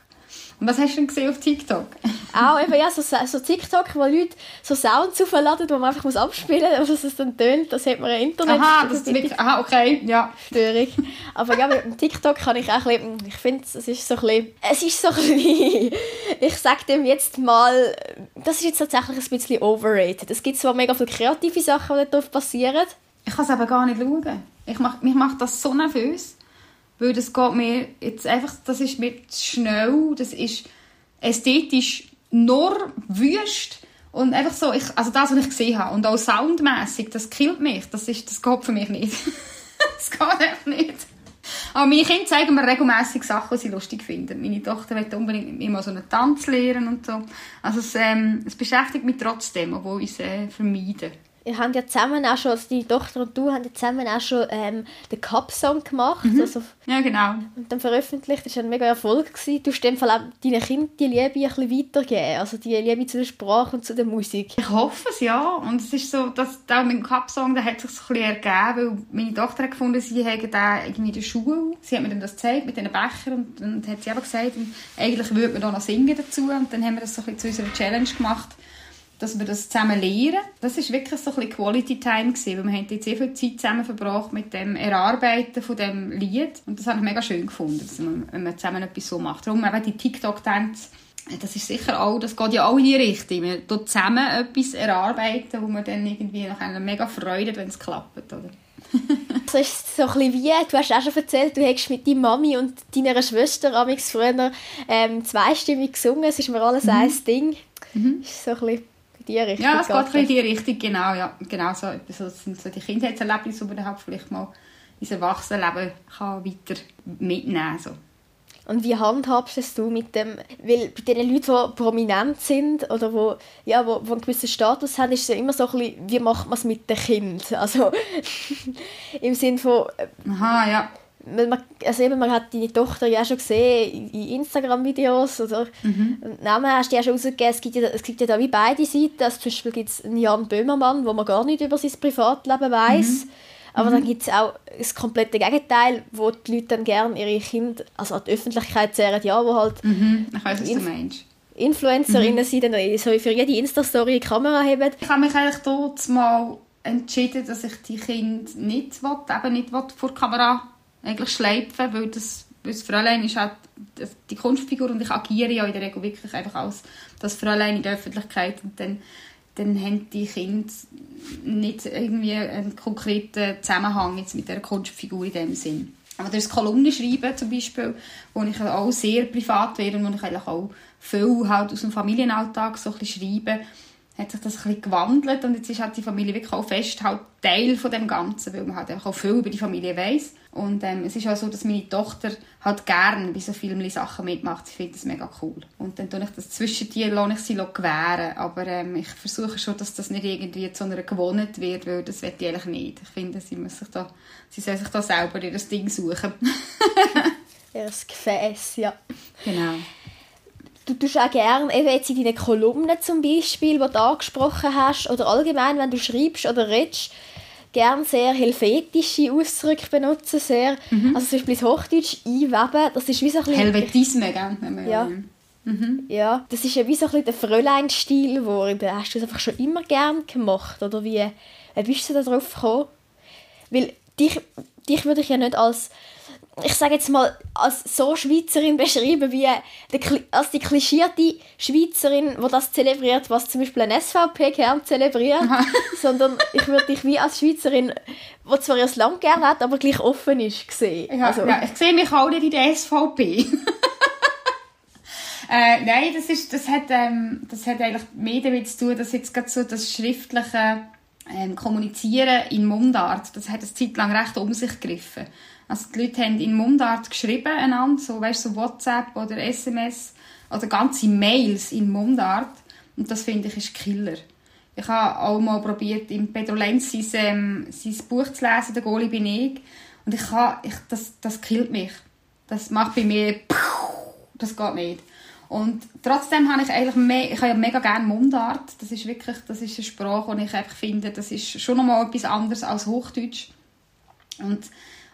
Und was hast du denn gesehen auf TikTok? Auch eben, ja, so, so TikTok, wo Leute so Sounds aufladen, die man einfach muss abspielen muss, und dass es dann tönt, das hat man ein Internet. Aha, das ist wirklich, aha, okay, ja. Störung. Aber ja, mit dem TikTok kann ich auch ein bisschen, ich finde, es ist so ein bisschen, es ist so ein bisschen, ich sage dem jetzt mal, das ist jetzt tatsächlich ein bisschen overrated. Es gibt zwar mega viele kreative Sachen, die dort passieren. Ich kann es aber gar nicht schauen. Ich mach, mich macht das so nervös. Weil das geht mir jetzt einfach, das ist mir zu schnell, das ist ästhetisch nur wüst. Und einfach so, ich, also das, was ich gesehen habe. Und auch soundmässig, das killt mich. Das, ist, das geht für mich nicht. das geht einfach nicht. Aber meine Kinder zeigen mir regelmässig Sachen, die sie lustig finden. Meine Tochter will unbedingt mal so einen Tanz lernen und so. Also es, ähm, es beschäftigt mich trotzdem, obwohl ich es äh, vermeide. Wir haben ja zusammen auch schon, also deine Tochter und du haben ja zusammen auch schon ähm, den Cup-Song gemacht. Also, Ja, genau. und dann veröffentlicht. Das war ein mega Erfolg. Gewesen. Du hast dem Fall auch deinen Kindern die Liebe ein bisschen weitergeben. Also die Liebe zu der Sprache und zu der Musik. Ich hoffe es, ja. Und es ist so, dass auch mit dem Cup-Song, da hat sich so ein bisschen ergeben, weil meine Tochter hat gefunden, sie hätte da irgendwie in der Schule, sie hat mir dann das gezeigt mit diesen Bechern und dann hat sie aber gesagt, eigentlich würde man da noch singen dazu und dann haben wir das so ein bisschen zu unserer Challenge gemacht, dass wir das zusammen lernen. Das ist wirklich so ein bisschen Quality Time gewesen, weil wir haben jetzt sehr viel Zeit zusammen verbracht mit dem Erarbeiten von dem Lied und das habe ich mega schön gefunden, dass man, wenn man zusammen etwas so macht. Darum eben die TikTok-Tänze das ist sicher auch, das geht ja auch in die Richtung. Wir tun zusammen etwas erarbeiten, wo man dann irgendwie nachher mega freut, wenn es klappt, oder? So ist es so ein bisschen wie, du hast auch schon erzählt, du hättest mit deiner Mami und deiner Schwester amix früher ähm, zweistimmig gesungen. Es ist mir alles ein Ding. Ist so ein bisschen in die Richtung. Ja, es geht ein in die Richtung, genau. Ja, genau so, so, das sind so die Kindheitserlebnisse, die man halt vielleicht mal ins Erwachsenenleben kann weiter mitnehmen kann. So. Und wie handhabst es du mit dem, weil bei den Leuten, die prominent sind oder wo, ja, wo, wo einen gewissen Status haben, ist es ja immer so ein bisschen, wie macht man es mit dem Kind? Also im Sinne von, äh, Aha, ja. Man, also eben, man hat deine Tochter ja auch schon gesehen in Instagram-Videos oder und Namen hast du ja schon rausgegeben, es gibt ja, es gibt ja da wie beide Seiten, also zum Beispiel gibt es einen Jan Böhmermann, wo man gar nicht über sein Privatleben weiß. Aber dann gibt es auch das komplette Gegenteil, wo die Leute dann gerne ihre Kinder also an die Öffentlichkeit zehren, ja, wo halt Mhm. Ich weiss, was du meinst. Influencerinnen sind, dann so für jede Insta-Story eine Kamera haben. Ich habe mich eigentlich dort mal entschieden, dass ich die Kinder nicht will, eben nicht will vor die Kamera eigentlich schleifen weil das, weil das Fräulein ist halt die Kunstfigur und ich agiere ja in der Regel wirklich einfach als das Fräulein in der Öffentlichkeit und dann, dann haben die Kinder nicht irgendwie einen konkreten Zusammenhang jetzt mit der Kunstfigur in dem Sinn. Aber das Kolumnenschreiben zum Beispiel, wo ich auch sehr privat werde und wo ich eigentlich auch viel halt aus dem Familienalltag so ein bisschen schreibe, hat sich das ein bisschen gewandelt und jetzt ist halt die Familie wirklich auch fest halt Teil von dem Ganzen, weil man halt einfach auch viel über die Familie weiß und ähm, es ist auch so, dass meine Tochter halt gerne bei so vielen Sachen mitmacht, sie findet das mega cool und dann tue ich das zwischen die lasse ich sie gewähren, aber ähm, ich versuche schon, dass das nicht irgendwie zu einer Gewohnheit wird, weil das will ich eigentlich nicht. Ich finde, sie, muss sich da, sie soll sich da selber ihr Ding suchen. Das Gefäß, ja. genau. Du tust auch gerne, eben jetzt in deinen Kolumnen zum Beispiel, die du angesprochen hast, oder allgemein, wenn du schreibst oder redest, gerne sehr helvetische Ausdrücke benutzen, sehr, also zum Beispiel das Hochdeutsch einweben, das ist wie so ein bisschen... Helvetisme, gell? wenn man- Ja. Ja, das ist ja wie so ein bisschen der Fräulein-Stil geworden. Hast du das einfach schon immer gern gemacht? Oder wie, wie bist du da drauf gekommen? Weil dich, dich würde ich ja nicht als, ich sage jetzt mal, als so Schweizerin beschreiben, wie der, Kli- als die klischierte Schweizerin, die das zelebriert, was zum Beispiel ein SVP gern zelebriert, sondern ich würde dich wie als Schweizerin, die zwar ihr Land gern hat, aber gleich offen ist, sehen. Ja, Also, ja, ich sehe mich auch nicht in der SVP. äh, nein, das, ist, das, hat, ähm, das hat eigentlich mehr damit zu tun, dass jetzt gerade so das schriftliche ähm, Kommunizieren in Mundart, das hat eine Zeit lang recht um sich gegriffen. Also die Leute haben in Mundart geschrieben einander, so, weißt, so WhatsApp oder SMS oder ganze Mails in Mundart. Und das finde ich ist Killer. Ich habe auch mal probiert, im Pedro Lenz sein, ähm, sein Buch zu lesen, «Der Goli bin ich». Und ich kann, ich, das, das killt mich. Das macht bei mir, das geht nicht. Und trotzdem habe ich eigentlich me ich habe ja mega gerne Mundart. Das ist wirklich, das ist eine Sprache, die ich einfach finde, das ist schon nochmal etwas anderes als Hochdeutsch. Und,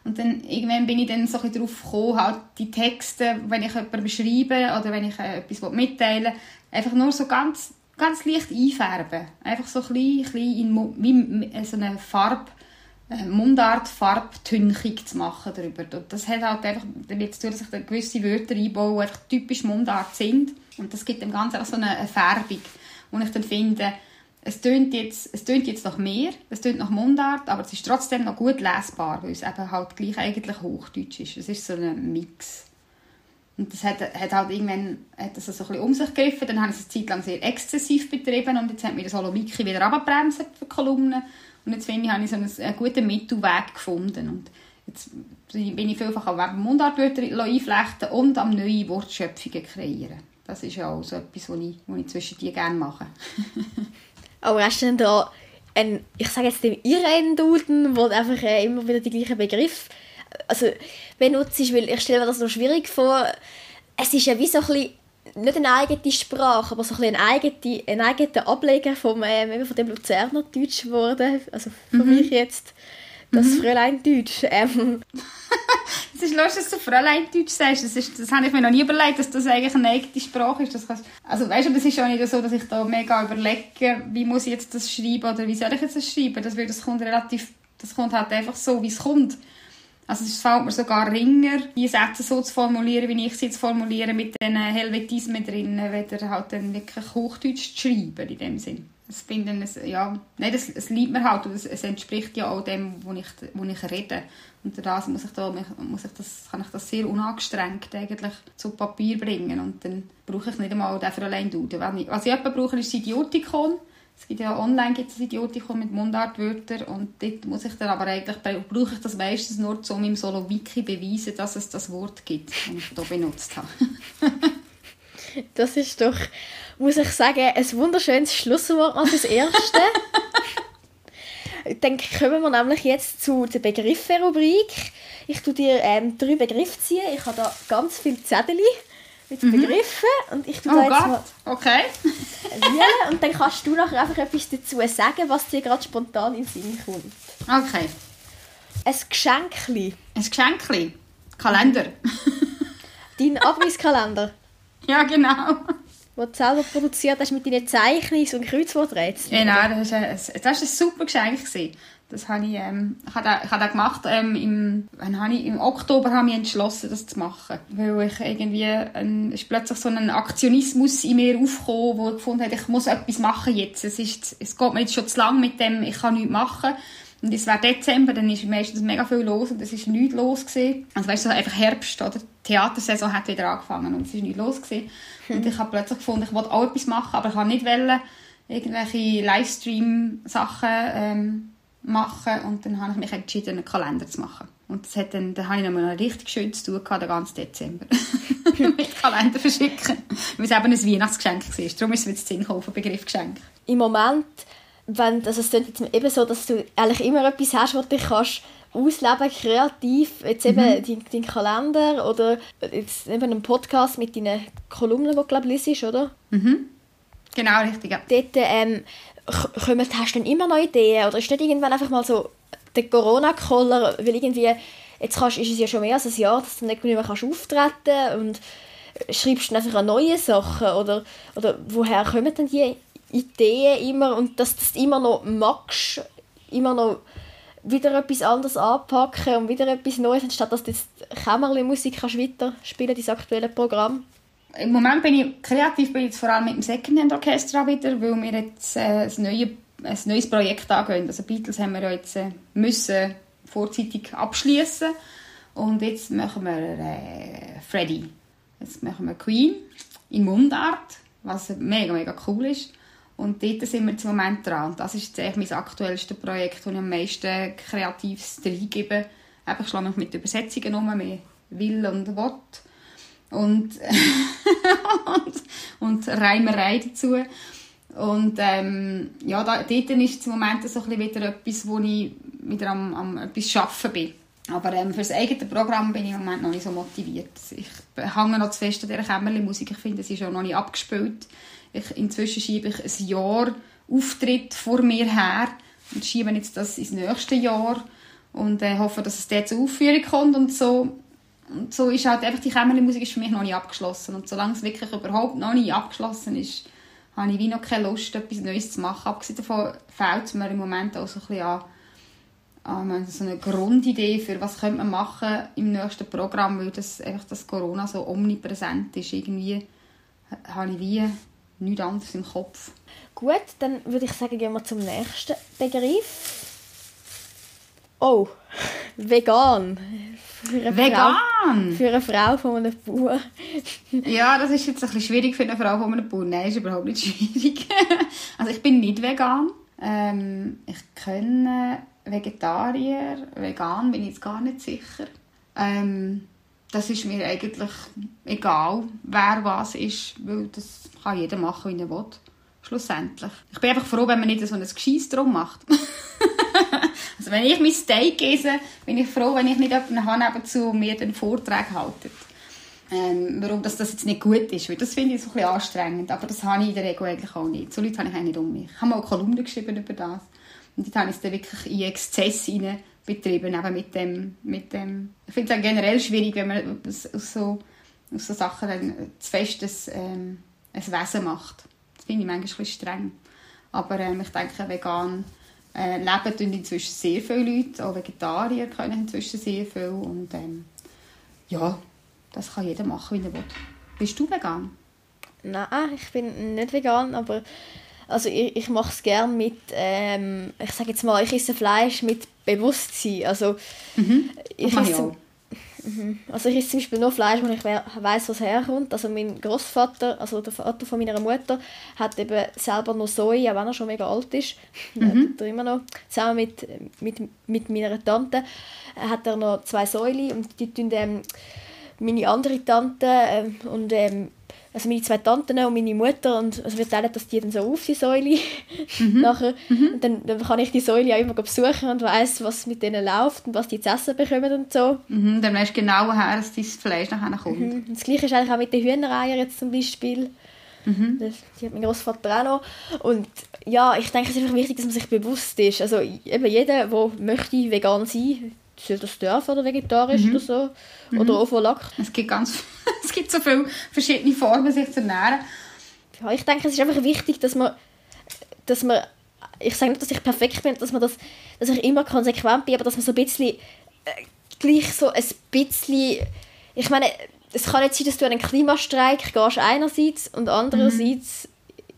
und dann irgendwann bin ich dann so ein darauf gekommen, halt die Texte, wenn ich jemanden beschreibe oder wenn ich äh, etwas mitteilen will, einfach nur so ganz, ganz leicht einfärben. Einfach so ein bisschen, bisschen in, wie so eine Farbe Mundart Farbtünchung zu machen darüber. Und das hat halt einfach damit zu tun, dass ich gewisse Wörter einbaue, die typisch Mundart sind. Und das gibt dem Ganzen auch so eine Färbung. Und ich dann finde, es tönt jetzt, es jetzt noch mehr, es tönt nach Mundart, aber es ist trotzdem noch gut lesbar, weil es eben halt gleich eigentlich Hochdeutsch ist. Es ist so ein Mix. Und das hat, hat halt irgendwann hat das so ein bisschen um sich gegriffen. Dann habe ich es eine Zeit lang sehr exzessiv betrieben und jetzt hat mir das Holomiki wieder abgebremst für die Kolumnen. Und jetzt finde ich, habe ich so einen, einen guten Mittelweg gefunden. Und jetzt bin ich vielfach am Mundartwörter einflechten und am neue Wortschöpfungen kreieren. Das ist ja auch so etwas, was ich, ich zwischen die gerne mache. Aber hast du denn da einen, ich sage jetzt den Irren-Duden, wo einfach äh, immer wieder die gleichen Begriffe also benutzt, weil ich stelle mir das noch schwierig vor. Es ist ja wie so ein bisschen nicht eine eigene Sprache, aber so ein, ein, eigene, ein eigener Ableger vom, ähm, von dem Luzerner Deutsch geworden. Also für mhm. mich jetzt das mhm. Fräulein Deutsch. Ähm. es ist lustig, dass du Fräulein Deutsch sagst. Das, ist, das habe ich mir noch nie überlegt, dass das eigentlich eine eigene Sprache ist. Das kannst, also weißt du, das ist auch nicht so, dass ich da mega überlege, wie muss ich jetzt das schreiben oder wie soll ich jetzt das schreiben. Das, das kommt relativ, das kommt halt einfach so, wie es kommt. Also es fällt mir sogar ringer, die Sätze so zu formulieren, wie ich sie jetzt formuliere, mit den Helvetismen drin, weder halt dann wirklich Hochdeutsch zu schreiben in dem Sinn. Das finde ich, ja, nein, das, es liebt mir halt, es, es entspricht ja auch dem, wo ich, wo ich rede. Und das muss ich da, muss ich das, kann ich das sehr unangestrengt eigentlich zu Papier bringen und dann brauche ich nicht einmal den für allein Duden. Was ich etwa brauche, ist das Idiotikon es gibt ja online gibt es Idiotikum mit Mundartwörtern und dort muss ich dann aber eigentlich, brauche ich das meistens nur, um im Solo-Wiki beweisen, dass es das Wort gibt, das ich hier benutzt habe. das ist doch, muss ich sagen, ein wunderschönes Schlusswort mal fürs Erste. Dann kommen wir nämlich jetzt zu der Begriffe-Rubrik. Ich tue dir ähm, drei Begriffe ziehen. Ich habe da ganz viele Zettel mit mhm. Begriffen und ich tue oh da jetzt Gott. mal okay. wählen und dann kannst du nachher einfach etwas dazu sagen, was dir gerade spontan in den Sinn kommt. Okay. Ein Geschenkli. Ein Geschenkli? Kalender. Dein Abrisskalender. ja, genau. Den du selber produziert hast mit deinen Zeichnungen und Kreuzworträtseln. Genau, das war ein, das war ein super Geschenk. Das habe ich, ähm, ich habe das, ich habe das gemacht, ähm, im, wann habe ich, im Oktober habe ich entschlossen, das zu machen. Weil ich irgendwie, ein, ist plötzlich so ein Aktionismus in mir aufgekommen, wo ich gefunden habe, ich muss etwas machen jetzt. Es, ist, es geht mir jetzt schon zu lang mit dem, ich kann nichts machen. Und es wäre Dezember, dann ist meistens mega viel los und es ist nichts los gewesen. Also weißt du, einfach Herbst, oder? Die Theatersaison hat wieder angefangen und es ist nichts los gewesen. Und ich habe plötzlich gefunden, ich wollte auch etwas machen, aber ich kann nicht wollen, irgendwelche Livestream-Sachen, ähm, machen und dann habe ich mich entschieden, einen Kalender zu machen. Und das hat dann, dann habe ich noch mal richtig schön zu tun gehabt, den ganzen Dezember. mit Kalender verschicken. Weil es eben ein Weihnachtsgeschenk war. Darum ist es mit Sinn gekommen, Begriff Geschenk. Im Moment, wenn, also es jetzt eben so, dass du eigentlich immer etwas hast, was du kannst ausleben, kreativ, jetzt eben mhm. dein Kalender oder jetzt eben einen Podcast mit deinen Kolumnen, die du glaube ich liest, oder? Mhm. Genau, richtig, ja. Dort ähm, kommen, hast du dann immer noch Ideen? Oder ist nicht irgendwann einfach mal so der Corona-Koller, weil irgendwie, jetzt kannst, ist es ja schon mehr als ein Jahr, dass du nicht mehr kannst auftreten und schreibst dann einfach neue Sachen? Oder, oder woher kommen denn die Ideen immer und dass du das immer noch magst, immer noch wieder etwas anderes anpacken und wieder etwas Neues, anstatt dass du jetzt Kämmerli-Musik weiter spielen, dein aktuelle Programm? Im Moment bin ich kreativ bin ich jetzt vor allem mit dem Secondhand Orchestra wieder, weil wir jetzt äh, ein, neue, ein neues Projekt angehen. Also Beatles haben wir ja jetzt äh, müssen vorzeitig abschließen und jetzt machen wir äh, Freddy. Jetzt machen wir Queen in Mundart, was mega mega cool ist. Und dort sind wir im Moment dran. Und das ist jetzt mein aktuellstes Projekt, wo ich am meisten Kreatives reingebe. Ich schlage mich mit Übersetzungen um, mehr Will und Wort und, und, und Reimerei dazu. Und ähm, ja, da, dort ist im Moment so ein wieder etwas, wo ich wieder am, am etwas Schaffen bin. Aber ähm, für das eigene Programm bin ich im Moment noch nicht so motiviert. Ich hänge noch zu fest an dieser Kämmerli-Musik. Ich finde, sie ist auch noch nicht abgespielt. Ich, inzwischen schiebe ich ein Jahr Auftritt vor mir her und schiebe jetzt das ins nächste Jahr und äh, hoffe, dass es dort zur Aufführung kommt und so. Und so ist halt einfach die Kämmerli-Musik ist für mich noch nicht abgeschlossen. Und solange es wirklich überhaupt noch nicht abgeschlossen ist, habe ich wie noch keine Lust, etwas Neues zu machen. Abgesehen davon fehlt es mir im Moment auch so ein bisschen an ähm, so eine Grundidee für was könnte man machen im nächsten Programm, weil das einfach das Corona so omnipräsent ist. Irgendwie habe ich wie nichts anderes im Kopf. Gut, dann würde ich sagen, gehen wir zum nächsten Begriff. Oh, vegan. Vegan? Frau, für eine Frau von einem Bauer. Ja, das ist jetzt ein bisschen schwierig für eine Frau von einem Bauern. Nein, ist überhaupt nicht schwierig. also ich bin nicht vegan. Ähm, ich kenne Vegetarier, vegan bin ich jetzt gar nicht sicher. Ähm, das ist mir eigentlich egal, wer was ist, weil das kann jeder machen, wie er will. Schlussendlich. Ich bin einfach froh, wenn man nicht so ein Gescheiss drum macht. also wenn ich mein Steak esse, bin ich froh, wenn ich nicht jemanden habe und mir den Vortrag haltet. Ähm, warum das, das jetzt nicht gut ist, weil das finde ich so ein bisschen anstrengend, aber das habe ich in der Regel eigentlich auch nicht. So Leute habe ich eigentlich nicht um mich. Ich habe mal eine Kolumne geschrieben über das und dort habe ich es dann wirklich in Exzess hinein betrieben, eben mit dem, mit dem ich finde es generell schwierig, wenn man aus, aus, so, aus so Sachen dann zu fest ein, ähm, ein Wesen macht. Das finde ich manchmal ein bisschen streng. Aber ähm, ich denke, vegan äh, leben inzwischen sehr viele Leute, auch Vegetarier können inzwischen sehr viel und ähm, ja, das kann jeder machen, wie er will. Bist du vegan? Nein, ich bin nicht vegan, aber also ich, ich mache es gerne mit, ähm, ich sage jetzt mal, ich esse Fleisch mit Bewusstsein. Also Mhm. ich esse, auch. Also ich esse zum Beispiel nur Fleisch, wo ich we- weiss, was herkommt. Also mein Großvater, also der Vater von meiner Mutter, hat eben selber noch Soja, auch wenn er schon mega alt ist, mhm. hat er immer noch, zusammen mit, mit, mit meiner Tante, äh, hat er noch zwei Säule und die tun ähm, meine andere Tante ähm, und ähm, also meine zwei Tanten und meine Mutter und also wir teilen das die dann so auf die Säule nachher und dann, dann kann ich die Säule auch immer besuchen und weiß was mit denen läuft und was die zu essen bekommen und so Mhm, dann weisst du genau, woher dein Fleisch nachher kommt. Mhm. Das gleiche ist eigentlich auch mit den Hühnereiern jetzt zum Beispiel. Das, die hat mein Großvater auch noch. Und ja, ich denke, es ist einfach wichtig, dass man sich bewusst ist. Also eben jeder, der möchte vegan sein dürfen oder vegetarisch oder so. Oder auch von Lack. Es gibt ganz, es gibt so viele verschiedene Formen, sich zu ernähren. Ja, ich denke, es ist einfach wichtig, dass man, dass man ich sage nicht, dass ich perfekt bin, dass man das, dass ich immer konsequent bin, aber dass man so ein bisschen äh, gleich so ein bisschen, ich meine, es kann nicht sein, dass du an einen Klimastreik gehst einerseits und andererseits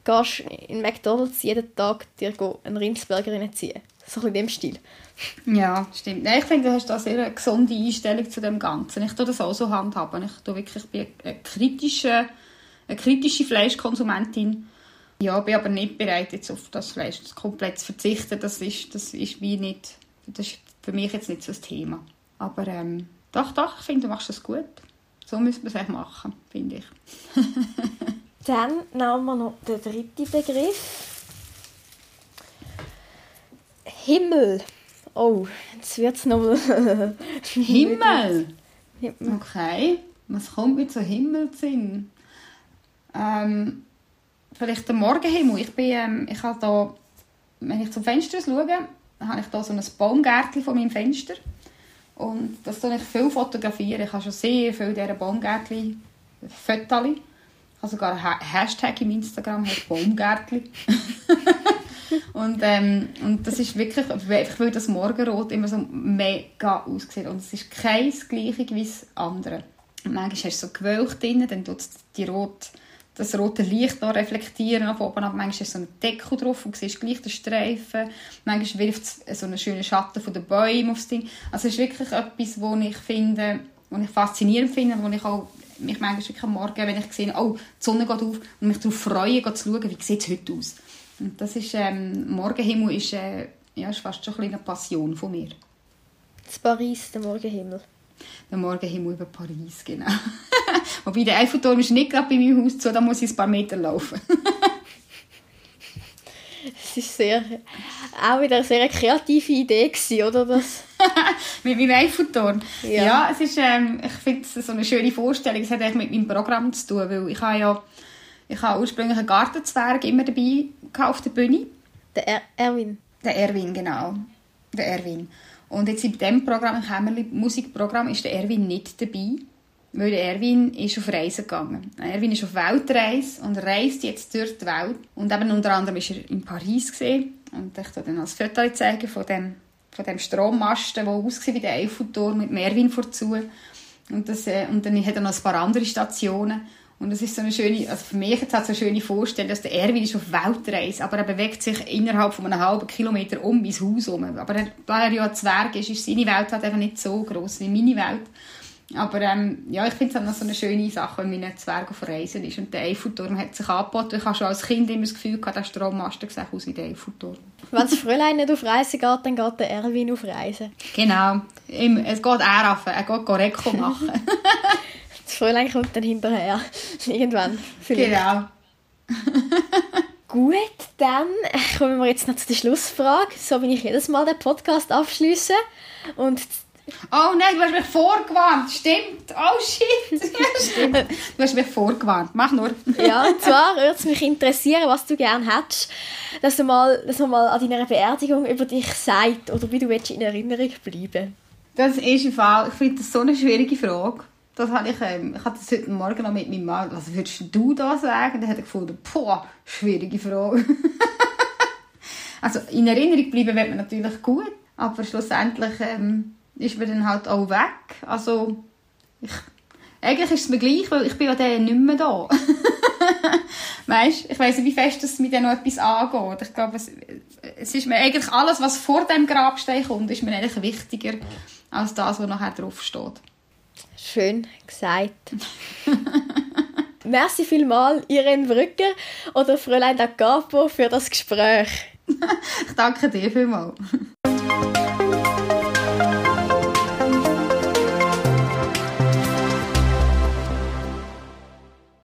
gehst in McDonalds jeden Tag dir einen Rindsburger reinziehen. So ein bisschen in dem Stil. Ja, stimmt. Nein, ich finde, du hast da sehr eine gesunde Einstellung zu dem Ganzen. Ich tue das auch so handhaben. Ich tue wirklich ich bin eine kritische, eine kritische Fleischkonsumentin. Ja, bin aber nicht bereit, jetzt auf das Fleisch komplett zu verzichten. Das ist, das ist wie nicht, das ist für mich jetzt nicht so das Thema. Aber ähm, doch, doch, ich finde, du machst das gut. So müssen wir es eigentlich machen, finde ich. Dann nehmen wir noch den dritten Begriff. Himmel. Oh, jetzt wird es noch. Himmel! Okay, was kommt mir zu Himmelsinn? Ähm, vielleicht der Morgenhimmel. Ich bin, ähm, ich habe da, wenn ich zum Fenster schaue, habe ich da so ein Baumgärtchen von meinem Fenster. Und das tue ich viel fotografieren. Ich habe schon sehr viel dieser Baumgärtchen Fotos. Ich habe sogar einen Ha- Hashtag im Instagram, Baumgärtchen. und, ähm, und das ist wirklich, einfach weil das Morgenrot immer so mega aussieht. Und es ist kein gleiche wie das andere. Und manchmal hast du so Gewölk drin, dann tut die rot, das rote Licht noch reflektieren auf oben, aber manchmal du so einen Deckel drauf und siehst gleich den Streifen. Manchmal wirft es so einen schönen Schatten von den Bäumen aufs Ding. Also es ist wirklich etwas, was ich finde, was ich faszinierend finde, wo ich auch mich manchmal wirklich am Morgen, wenn ich sehe, oh, die Sonne geht auf und mich darauf freue, zu schauen, wie sieht es heute aus. Und das ist, ähm, Morgenhimmel ist, äh, ja, ist fast schon ein bisschen eine Passion von mir. Das Paris, der Morgenhimmel. Der Morgenhimmel über Paris, genau. Wobei der Eiffelturm ist nicht gerade bei meinem Haus zu, da muss ich ein paar Meter laufen. Es ist sehr, auch wieder eine sehr kreative Idee gewesen, oder? Das, mit meinem Eiffelturm. Ja. Ja. es ist, ähm, ich finde es so eine schöne Vorstellung. Es hat eigentlich mit meinem Programm zu tun, weil ich habe ja, ich habe ursprünglich einen Gartenzwerg immer dabei auf der Bühne. Der er Erwin. Der Erwin, genau. Der Erwin. Und jetzt in diesem Programm, im Kämmerli Musikprogramm, ist der Erwin nicht dabei. Weil der Erwin ist auf Reisen gegangen. Der Erwin ist auf Weltreise und reist jetzt durch die Welt. Und eben unter anderem war er in Paris. Gewesen. Und ich zeige dann als Foto zeigen von dem, von dem Strommasten, der aussieht wie der Eiffelturm mit dem Erwin vorzu. Und, das, äh, und dann hat er noch ein paar andere Stationen. Und das ist so eine schöne, also für mich jetzt hat so eine schöne Vorstellung, dass der Erwin ist auf Weltreise, aber er bewegt sich innerhalb von einem halben Kilometer um mein Haus herum. Aber er, da er ja ein Zwerg ist, ist seine Welt halt einfach nicht so groß wie meine Welt. Aber ähm, ja, ich finde es auch noch so eine schöne Sache, wenn mein Zwerg auf Reisen ist. Und der Eiffelturm hat sich angeboten. Ich habe schon als Kind immer das Gefühl gehabt, der Strommasten sieht aus wie der Eiffelturm. Wenn das Fräulein nicht auf Reisen geht, dann geht der Erwin auf Reisen. Genau. Es geht er auf, er geht Korrekko machen. Das Fräulein kommt dann hinterher. Irgendwann. Vielleicht. genau. Gut, dann kommen wir jetzt noch zu der Schlussfrage. So bin ich jedes Mal den Podcast abschließe. Und Oh nein, du hast mich vorgewarnt. Stimmt. Oh shit. Stimmt. Du hast mich vorgewarnt. Mach nur. ja, und zwar würde es mich interessieren, was du gerne hättest, dass du mal, dass man mal an deiner Beerdigung über dich sagt oder wie du willst in Erinnerung bleiben Das ist im Fall, ich finde das so eine schwierige Frage. Das habe ich, ähm, ich hatte das heute Morgen noch mit meinem Mann, was würdest du da sagen? Dann hat er gefunden, boah, schwierige Frage. also in Erinnerung bleiben wird man natürlich gut, aber schlussendlich ähm, ist man dann halt auch weg. Also ich, eigentlich ist es mir gleich, weil ich bin ja dann nicht mehr da. Weißt, ich weiss nicht, wie fest das mit noch etwas angeht. Ich glaube, es, es ist mir eigentlich alles, was vor dem Grabstein kommt, ist mir eigentlich wichtiger als das, was nachher drauf steht. Schön gesagt. Merci vielmal, Irene Brücker oder Fräulein da für das Gespräch. Ich danke dir vielmals.